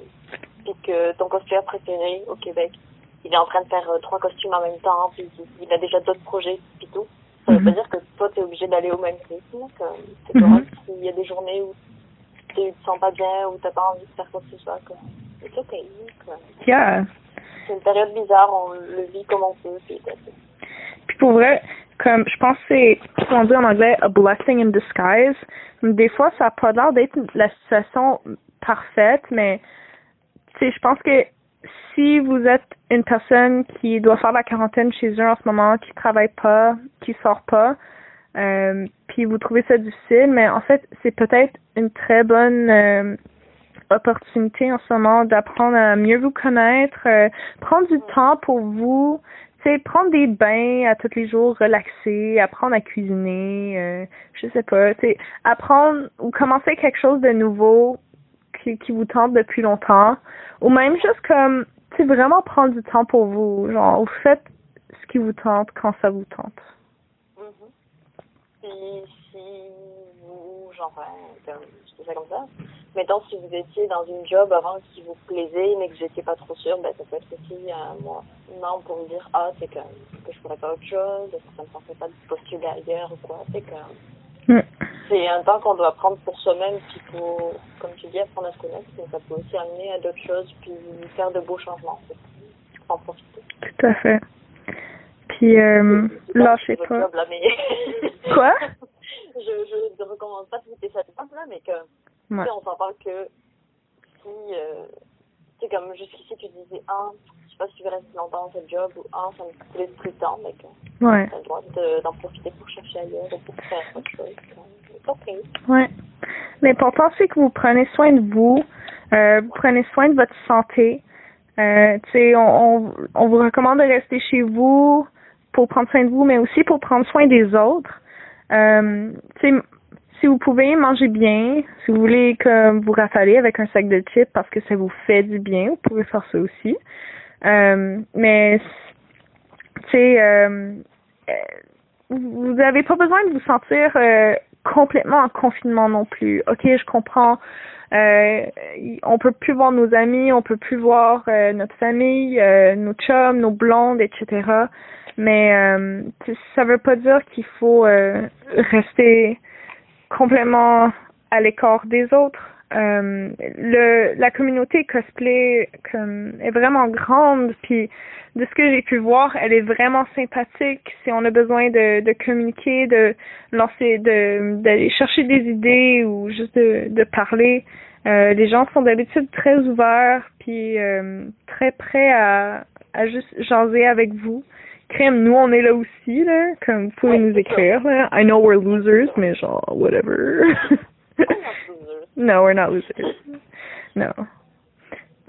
puis que ton cosplayer préféré au Québec, il est en train de faire euh, trois costumes en même temps, puis il, a déjà d'autres projets, puis tout. Ça veut Mhm. pas dire que toi, t'es obligé d'aller au même rythme, comme, c'est Mhm. correct s'il y a des journées où tu te sens pas bien, ou t'as pas envie de faire quoi que ce soit, comme, c'est ok, comme. yeah. C'est une période bizarre, on le vit comme on peut. Puis pour vrai, comme je pense que c'est, on dit en anglais, a blessing in disguise. Des fois, ça n'a pas l'air d'être la situation parfaite, mais je pense que si vous êtes une personne qui doit faire la quarantaine chez eux en ce moment, qui travaille pas, qui sort pas, euh, puis vous trouvez ça difficile, mais en fait, c'est peut-être une très bonne euh, opportunité en ce moment d'apprendre à mieux vous connaître, euh, prendre du temps pour vous, prendre des bains à tous les jours, relaxer, apprendre à cuisiner, euh, je sais pas, c'est apprendre ou commencer quelque chose de nouveau qui, qui vous tente depuis longtemps, ou même juste comme, tu vraiment prendre du temps pour vous, genre, vous faites ce qui vous tente quand ça vous tente. Vous, genre, je fais ça comme ça, mettons si vous étiez dans une job avant qui vous plaisait mais que vous n'étiez pas trop sûr, ben ça peut être aussi un moi, non pour me dire ah c'est que, que je pourrais pas autre chose, que ça me tenterait pas de postuler ailleurs ou quoi, c'est que mm. c'est un temps qu'on doit prendre pour soi-même puis pour, comme tu dis, apprendre à se connaître, mais ça peut aussi amener à d'autres choses puis faire de beaux changements, en profiter. Tout à fait. Puis euh, lâchez pas. Job, là, mais... Quoi? je, je ne recommande pas de quitter cette là, mais que Ouais. on s'en parle que si, euh, tu sais, comme jusqu'ici, tu disais, ah, je sais pas si tu veux rester longtemps dans ce job, ou ah, ça me plaît plus de temps, mais que ouais. tu as le droit d'en profiter pour chercher ailleurs ou pour faire autre chose. OK. Ouais. L'important, c'est que vous prenez soin de vous, euh, vous prenez soin de votre santé. Euh, tu sais, on, on, on vous recommande de rester chez vous pour prendre soin de vous, mais aussi pour prendre soin des autres. Euh, si vous pouvez manger bien, si vous voulez que vous rafaler avec un sac de chips parce que ça vous fait du bien, vous pouvez faire ça aussi. Euh, mais tu sais, euh, euh vous n'avez pas besoin de vous sentir euh, complètement en confinement non plus. Ok, je comprends. Euh, on peut plus voir nos amis, on peut plus voir euh, notre famille, nos chums, nos blondes, etc. Mais ça veut pas dire qu'il faut rester complètement à l'écart des autres. Euh, le, la communauté cosplay comme, est vraiment grande, puis de ce que j'ai pu voir, elle est vraiment sympathique. Si on a besoin de, de communiquer, de lancer, de d'aller chercher des idées ou juste de, de parler, euh, les gens sont d'habitude très ouverts, puis euh, très prêts à, à juste jaser avec vous crème, nous on est là aussi, là, comme vous pouvez nous écrire, là. I know we're losers, mais genre, whatever. no, we're not losers. No.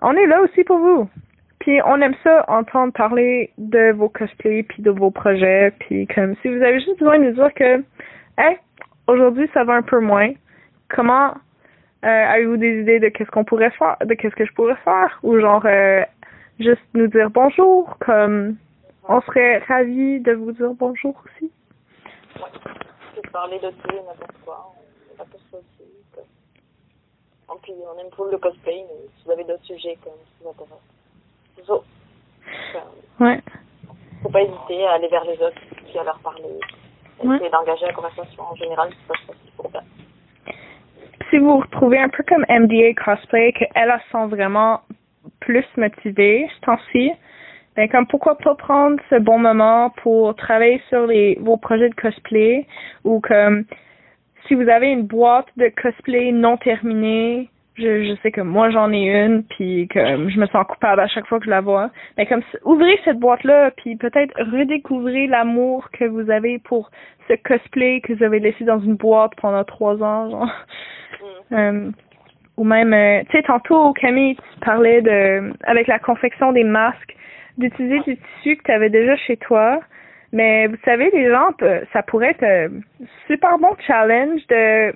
On est là aussi pour vous. Puis on aime ça, entendre parler de vos cosplays, puis de vos projets, puis comme si vous avez juste besoin de nous dire que, hey, aujourd'hui ça va un peu moins. Comment euh, avez-vous des idées de qu'est-ce qu'on pourrait faire, de qu'est-ce que je pourrais faire, ou genre euh, juste nous dire bonjour, comme on serait ravis de vous dire bonjour aussi. Ouais. peux parler de tout, n'importe quoi. On pas ça aussi. En plus, on aime trop le cosplay, mais si vous avez d'autres sujets comme ça vous intéresse. C'est ça. Ouais. Faut pas hésiter à aller vers les autres puis à leur parler. Essayer d'engager la conversation en général, c'est pas facile pour bien. Si vous vous retrouvez un peu comme MDA Cosplay, qu'elle elle sent vraiment plus motivée ce temps-ci, ben, comme pourquoi pas prendre ce bon moment pour travailler sur les vos projets de cosplay ou comme si vous avez une boîte de cosplay non terminée, je, je sais que moi j'en ai une puis que je me sens coupable à chaque fois que je la vois. Mais ben, comme ouvrez cette boîte là puis peut-être redécouvrez l'amour que vous avez pour ce cosplay que vous avez laissé dans une boîte pendant trois ans genre. Mm. Euh, ou même euh, tu sais tantôt Camille tu parlais de avec la confection des masques d'utiliser du tissu que tu avais déjà chez toi. Mais vous savez, les gens, ça pourrait être un super bon challenge de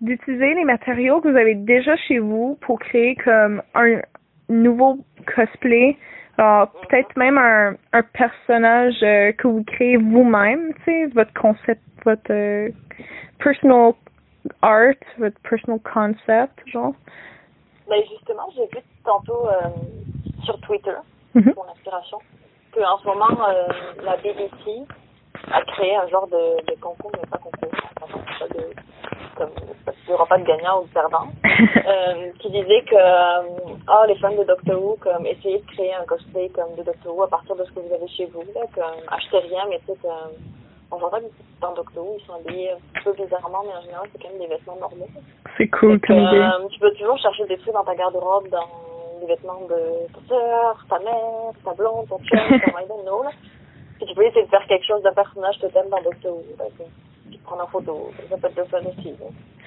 d'utiliser les matériaux que vous avez déjà chez vous pour créer comme un nouveau cosplay. peut-être même un, un personnage euh, que vous créez vous-même, tu sais, votre concept, votre euh, personal art, votre personal concept, genre. Ben justement, j'ai vu tantôt euh, sur Twitter Mhm. pour l'inspiration. Que en ce moment, euh, la BBC a créé un genre de, de concours, mais pas concours, pas de, comme, parce qu'il n'y aura pas de gagnant ou de perdant, euh, qui disait que ah, les fans de Doctor Who, comme, essayez de créer un cosplay comme de Doctor Who à partir de ce que vous avez chez vous, là, comme, achetez rien, mais peut-être, euh, on voit pas que dans Doctor Who, ils sont habillés un peu bizarrement, mais en général, c'est quand même des vêtements normaux. C'est cool, comme euh, Tu peux toujours chercher des trucs dans ta garde-robe, dans des vêtements de ta soeur, ta mère, ta blonde, ton chien, ton I don't know, là. Puis tu peux essayer de faire quelque chose d'un personnage totem dans là, puis Tu prends en photo. Ça peut être le fun aussi.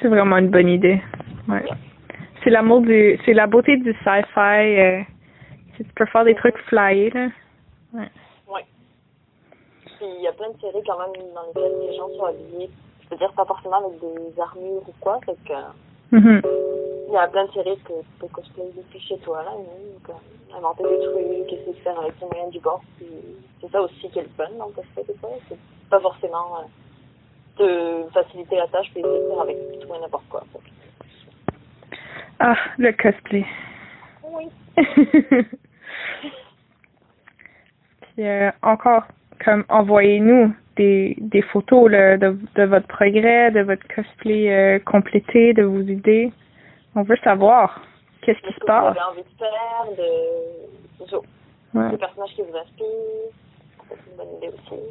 C'est vraiment une bonne idée. Ouais. C'est l'amour du, c'est la beauté du sci-fi. Euh, si tu peux faire des trucs flyés, là. Ouais. Ouais. Puis il y a plein de séries quand même dans lesquelles les gens sont habillés. Je veux dire, pas forcément avec des armures ou quoi. Fait que Mhm. Il y a plein de séries que tu peux cosplayer depuis chez toi, là. Donc, euh, inventer des trucs, essayer de faire avec les moyens du bord. Puis c'est ça aussi qui est le fun dans le cosplay, des fois. C'est pas forcément euh, de faciliter la tâche essayer de faire avec tout et n'importe quoi. Ah, le cosplay. Oui. Puis euh, encore, comme envoyez-nous des, des photos là, de, de votre progrès, de votre cosplay euh, complété, de vos idées. On veut savoir qu'est-ce qui se que vous passe. avez envie de faire, de... Ouais. personnages qui vous inspirent. C'est une bonne idée aussi.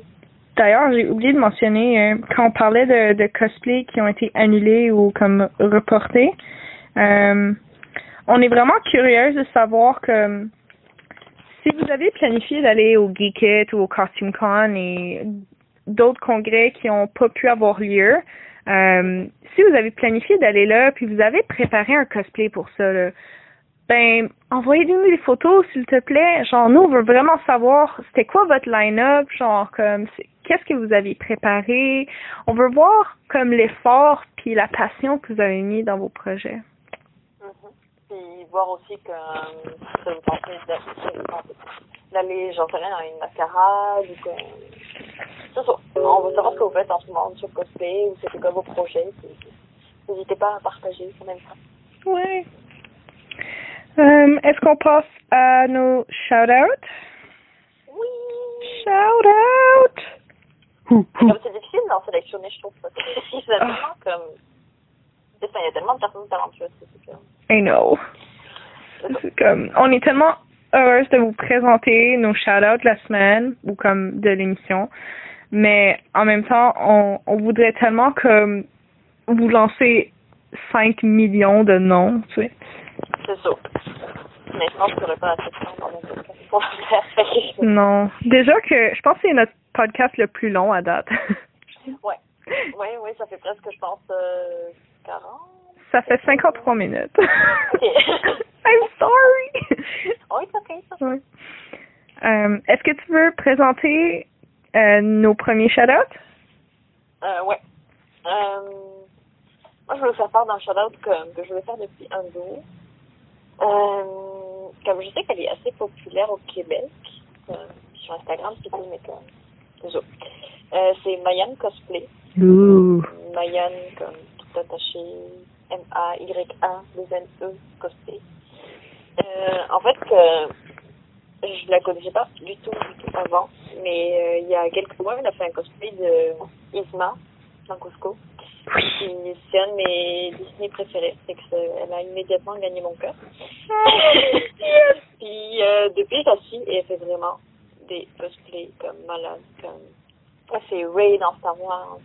D'ailleurs, j'ai oublié de mentionner, euh, quand on parlait de, de cosplays qui ont été annulés ou comme reportés, euh, on est vraiment curieuse de savoir que si vous avez planifié d'aller au Geekit ou au Costume Con et d'autres congrès qui n'ont pas pu avoir lieu, euh, si vous avez planifié d'aller là, puis vous avez préparé un cosplay pour ça, là, ben, envoyez-nous des photos, s'il te plaît. Genre, nous, on veut vraiment savoir c'était quoi votre line-up, genre, comme, qu'est-ce que vous avez préparé. On veut voir, comme, l'effort puis la passion que vous avez mis dans vos projets. Puis voir aussi que euh, vous pensez d'a- d'aller, j'en sais rien, dans une mascarade ou que... Ça. On veut savoir ce que vous faites en ce moment sur cosplay ou c'est quoi vos projets. N'hésitez pas à partager en même temps. Ouais. Euh, Est-ce qu'on passe à nos shout-outs? Oui! Shout-out! C'est difficile d'en sélectionner, je trouve. Parce que Ah. comme... Enfin, il y a tellement de personnes talentueuses. que c'est que- I know. Comme, on est tellement heureuse de vous présenter nos shout-outs de la semaine ou comme de l'émission. Mais en même temps, on, on voudrait tellement comme vous lancer 5 millions de noms, tu sais. C'est ça. Mais je pense que pas que- Non. Déjà que je pense que c'est notre podcast le plus long à date. Ouais. Oui, oui, ça fait presque, je pense, euh, 40. Ça fait 53 minutes. Ok. I'm sorry. Oui, c'est ok, ça. Ouais. Euh, Est-ce que tu veux présenter euh, nos premiers shout-outs? Euh, ouais. Euh, moi, je voulais faire part d'un shout-out que, que je voulais faire depuis un jour. Comme je sais qu'elle est assez populaire au Québec, euh, sur Instagram, c'est tout, mais comme. Euh, c'est Mayan Cosplay. Ouh. Mayan, comme tout attaché, M-A-Y-A-2-N-E, Cosplay. Euh, en fait, euh, je la connaissais pas du tout, du tout avant, mais euh, il y a quelques mois, elle a fait un cosplay de Isma dans Cusco. Oui. Puis c'est un de mes Disney préférés, c'est que c'est- elle a immédiatement gagné mon cœur. Puis euh, depuis, je la suis et elle fait vraiment des cosplays comme malade, comme elle fait Ray dans Star Wars.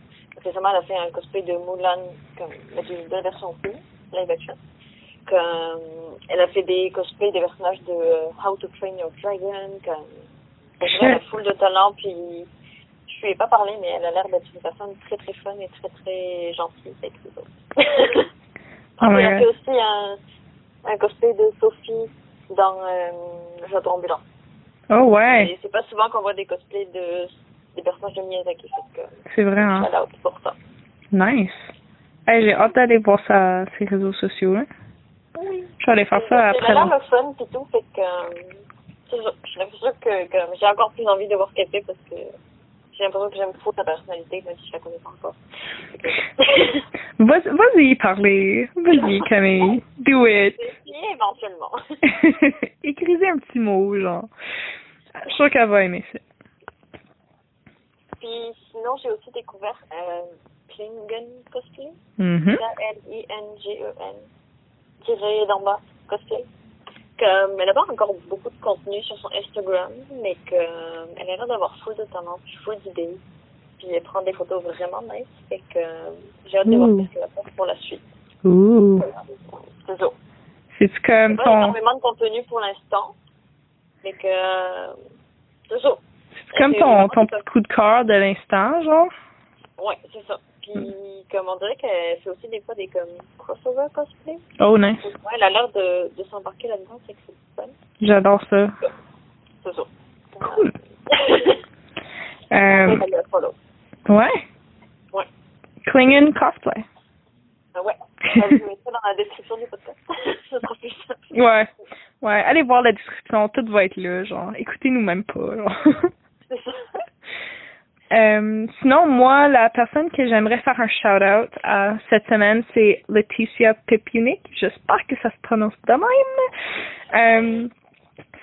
Récemment, elle a fait un cosplay de Mulan, comme d'une d'une version film, live action. Comme, elle a fait des cosplays des personnages de euh, How to Train Your Dragon. Comme, elle a une foule de talent, puis je lui ai pas parlé, mais elle a l'air d'être une personne très très fun et très très gentille avec les autres. Oh elle a fait aussi un, un cosplay de Sophie dans euh, J'adore ambulant. Oh ouais, Et c'est pas souvent qu'on voit des cosplays de des personnages de Miyazaki, c'est vrai, hein. out pour ça. Nice. Hey, j'ai hâte d'aller voir ça sur les réseaux sociaux. Hein. Oui. Je vais aller faire ça C'est après. vraiment là. le fun pis tout, fait que euh, c'est ça. j'ai l'impression que, que j'ai encore plus envie de voir qu'elle fait parce que j'ai l'impression que j'aime trop sa personnalité, même si je la connais pas encore. Vas-y, parlez. Vas-y, Camille. Do it. Et éventuellement. Écrivez un petit mot, genre. Je suis sûre qu'elle va aimer ça. Puis sinon, j'ai aussi découvert euh, Klingen Cosplay. Mhm. K-L-I-N-G-E-N. Tiré d'en bas, cosplay. Comme, elle n'a pas encore beaucoup de contenu sur son Instagram, mais que, elle a l'air d'avoir full de talent, full d'idées. Puis elle prend des photos vraiment nice. Fait que j'ai hâte de voir ce qu'elle va faire pour la suite. Ouh. C'est ça. C'est comme ton, énormément de contenu pour l'instant. Mais que. C'est ça. C'est comme c'est ton, ton ça. petit coup de cœur de l'instant, genre. Ouais, c'est ça. Puis, comme on dirait qu'elle fait aussi des fois des comme crossover cosplay. Oh, nice. Ouais, elle a l'air de, de s'embarquer là-dedans, c'est que c'est fun. J'adore ça. C'est ça. Cool. Euh, ouais? Ouais. Klingon cosplay. Ah ouais. Je vais mettre ça dans la description du podcast. Ce sera plus simple. Ouais. Ouais. Allez voir la description, tout va être là, genre. Écoutez-nous même pas, genre. Euh, sinon, moi, la personne que j'aimerais faire un shout-out à cette semaine, c'est Laetitia Pipunic. J'espère que ça se prononce de même. Euh,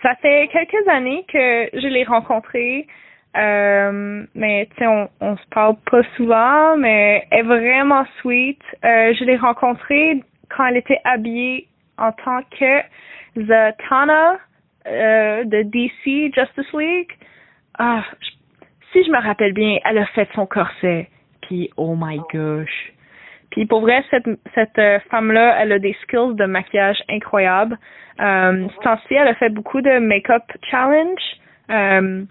ça fait quelques années que je l'ai rencontrée. Euh, mais tu sais, on, se parle pas souvent, mais elle est vraiment sweet. Je l'ai rencontrée quand elle était habillée en tant que Zatanna euh, de DC Justice League. Ah, si je me rappelle bien, elle a fait son corset. Puis, oh my gosh. Puis pour vrai, cette, cette euh, femme-là, elle a des skills de maquillage incroyables. Euh, elle a fait beaucoup de make-up challenge. Euh,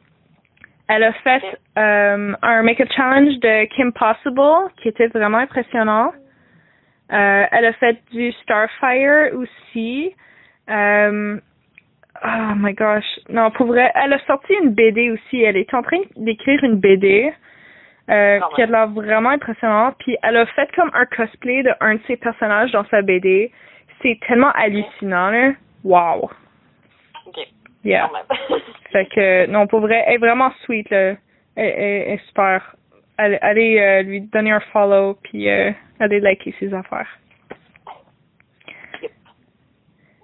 elle a fait euh, un make-up challenge de Kim Possible qui était vraiment impressionnant. Elle a fait du Starfire aussi. Oh my gosh. Non, pour vrai, elle a sorti une BD aussi. Elle est en train d'écrire une BD euh, Quand qui a l'air vraiment impressionnante. Puis elle a fait comme un cosplay de un de ses personnages dans sa BD. C'est tellement hallucinant, là. Wow. Ok. Yeah. Fait que, non, pour vrai, elle est vraiment sweet, là. Elle, elle- elle est super. Allez, allez euh, lui donner un follow, puis euh, allez liker ses affaires.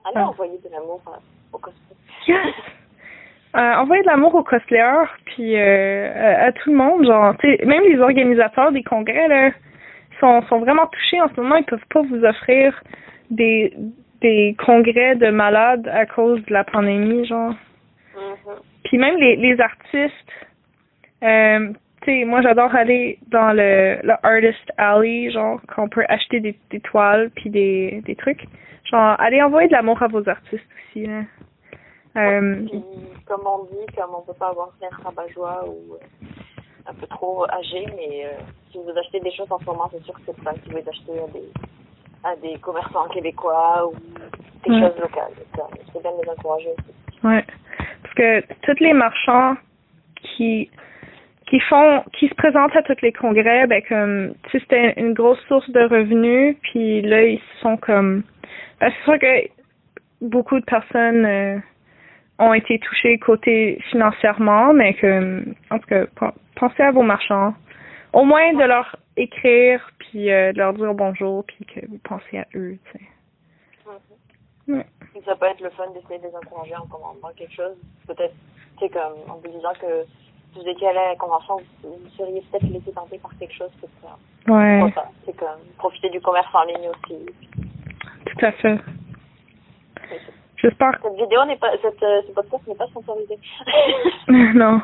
Allez Ah. envoyer de l'amour au cosplay. Yes! Euh, envoyer de l'amour aux cosplayers, puis euh, à, à tout le monde, genre, même les organisateurs des congrès, là, sont, sont vraiment touchés en ce moment, ils peuvent pas vous offrir des, des congrès de malades à cause de la pandémie, genre. Mhm. Puis même les, les artistes, euh, tu sais, moi j'adore aller dans le, le Artist Alley, genre, quand on peut acheter des, des toiles puis des, des trucs. Genre, allez envoyer de l'amour à vos artistes aussi, là. Euh, Puis, comme on dit, comme on peut pas avoir l'air rabat-joie ou euh, un peu trop âgé, mais euh, si vous achetez des choses en ce moment, c'est sûr que c'est pas si vous les achetez à des, à des commerçants québécois ou des choses locales. C'est bien de les encourager aussi. Ouais. Parce que tous les marchands qui qui font qui se présentent à tous les congrès, ben comme tu sais, c'était une grosse source de revenus, puis là ils sont comme ben, c'est sûr que beaucoup de personnes euh, ont été touchées côté financièrement, mais que en tout cas pen- pensez à vos marchands. Au moins de leur écrire puis euh, de leur dire bonjour puis que vous pensez à eux, tu sais. Ouais. Puis ça peut être le fun d'essayer de les encourager en commandant quelque chose. Peut-être, tu sais, comme en vous disant que vous étiez allé à la convention, vous, seriez peut-être laissé tenter par quelque chose. Ça. Ouais. C'est comme profiter du commerce en ligne aussi. tout à fait. J'espère Cette vidéo n'est pas, cette, euh, ce podcast n'est pas sponsorisé. non.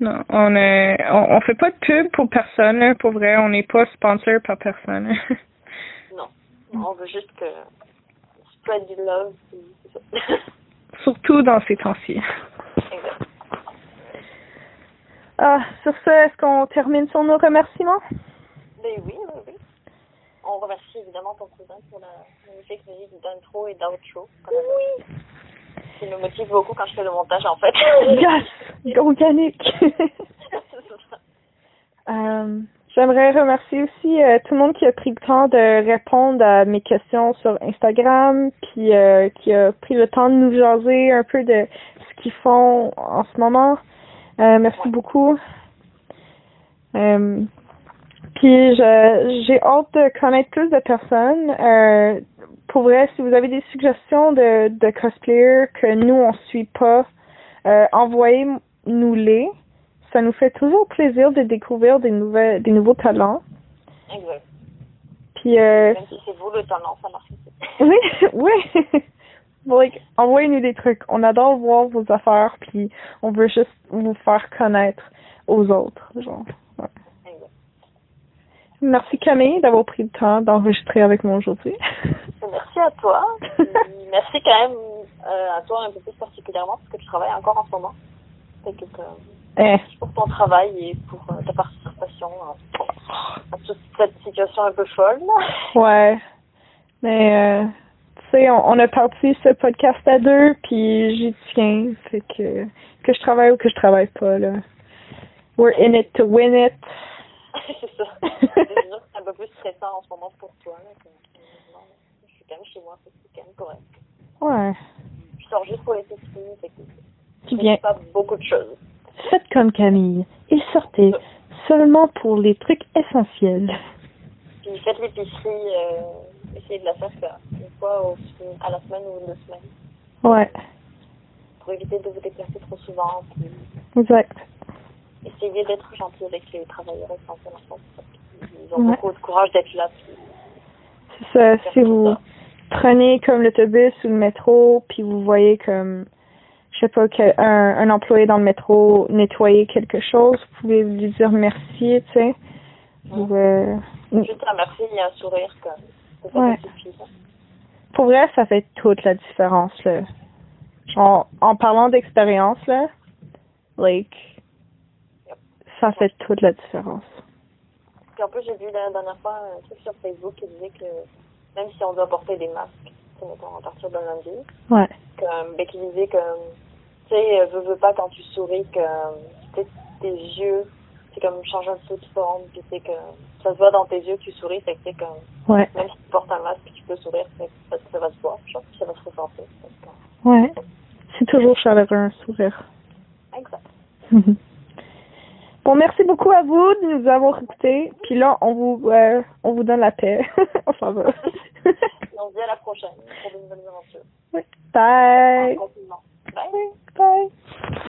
Non, on est on, on fait pas de pub pour personne, pour vrai, on n'est pas sponsor par personne. non. On veut juste que spread du love. Surtout dans ces temps-ci. Ah, sur ce, est-ce qu'on termine sur nos remerciements? Ben oui, oui, oui. On remercie évidemment ton cousin pour la magnifique musique d'intro et d'outro. Oui. Qui me motive beaucoup quand je fais le montage en fait. Yes! Organique! Euh, J'aimerais remercier aussi euh, tout le monde qui a pris le temps de répondre à mes questions sur Instagram, puis euh, qui a pris le temps de nous jaser un peu de ce qu'ils font en ce moment. Euh, merci beaucoup. Euh, puis je- j'ai hâte de connaître plus de personnes. Euh, pour vrai, si vous avez des suggestions de, de cosplayers que nous on suit pas, euh, envoyez-nous-les. Ça nous fait toujours plaisir de découvrir des nouvelles, des nouveaux talents. exact. Puis euh, Même si c'est vous le talent, ça marche. oui, oui. Like, envoyez-nous des trucs. On adore voir vos affaires, puis on veut juste vous faire connaître aux autres, genre. Ouais. Merci Camille d'avoir pris le temps d'enregistrer avec moi aujourd'hui. Merci à toi. Merci quand même euh, à toi un peu plus particulièrement parce que tu travailles encore en ce moment. Que, euh, Eh, pour ton travail et pour euh, ta participation à, toute cette situation un peu folle. ouais. Mais, sais, on, on a parti ce podcast à deux, puis j'y tiens. Fait que, que je travaille ou que je travaille pas, là. We're in it to win it. c'est ça. C'est un peu plus stressant en ce moment pour toi. Là, que- non, je suis quand même chez moi, c'est quand même correct. Ouais. Je sors juste pour les piscines, fait que Tu viens. pas beaucoup de choses. Faites comme Camille et sortez seulement pour les trucs essentiels. Puis faites l'épicerie, euh, essayez de la faire une fois au, à la semaine ou deux semaines Ouais, pour éviter de vous déplacer trop souvent. Puis exact. essayez d'être gentil avec les travailleurs essentiels en. Ils ont Ouais. beaucoup de courage d'être là. Puis C'est ça, si vous ça. prenez comme l'autobus ou le métro, puis vous voyez comme, je sais pas, quel- un, un employé dans le métro nettoyer quelque chose, vous pouvez lui dire merci, tu sais. Ou, euh, Juste un merci et un sourire comme ça Ouais. qui suffit. ça. Pour vrai, ça fait toute la différence, là. Genre, en parlant d'expérience, là, like, ça fait toute la différence. Puis en plus, j'ai vu la dernière fois un truc sur Facebook qui disait que même si on doit porter des masques, mettons, à partir de lundi, Ouais. comme, ben, qui disait que, tu sais, euh, veux, veux pas quand tu souris que, tes yeux, c'est comme changer un peu de forme, puis c'est que, ça se voit dans tes yeux que tu souris, fait que c'est comme, Ouais. même si tu portes un masque, tu peux sourire, fait que ça, va se voir, genre, ça va se ressentir. que, Ouais. C'est toujours chaleureux, un sourire. Exact. Bon, merci beaucoup à vous de nous avoir écoutés. Puis là, on vous, euh, on vous donne la paix. s'en va. On se dit à la prochaine pour de nouvelles aventures. Bye. Bye. Bye.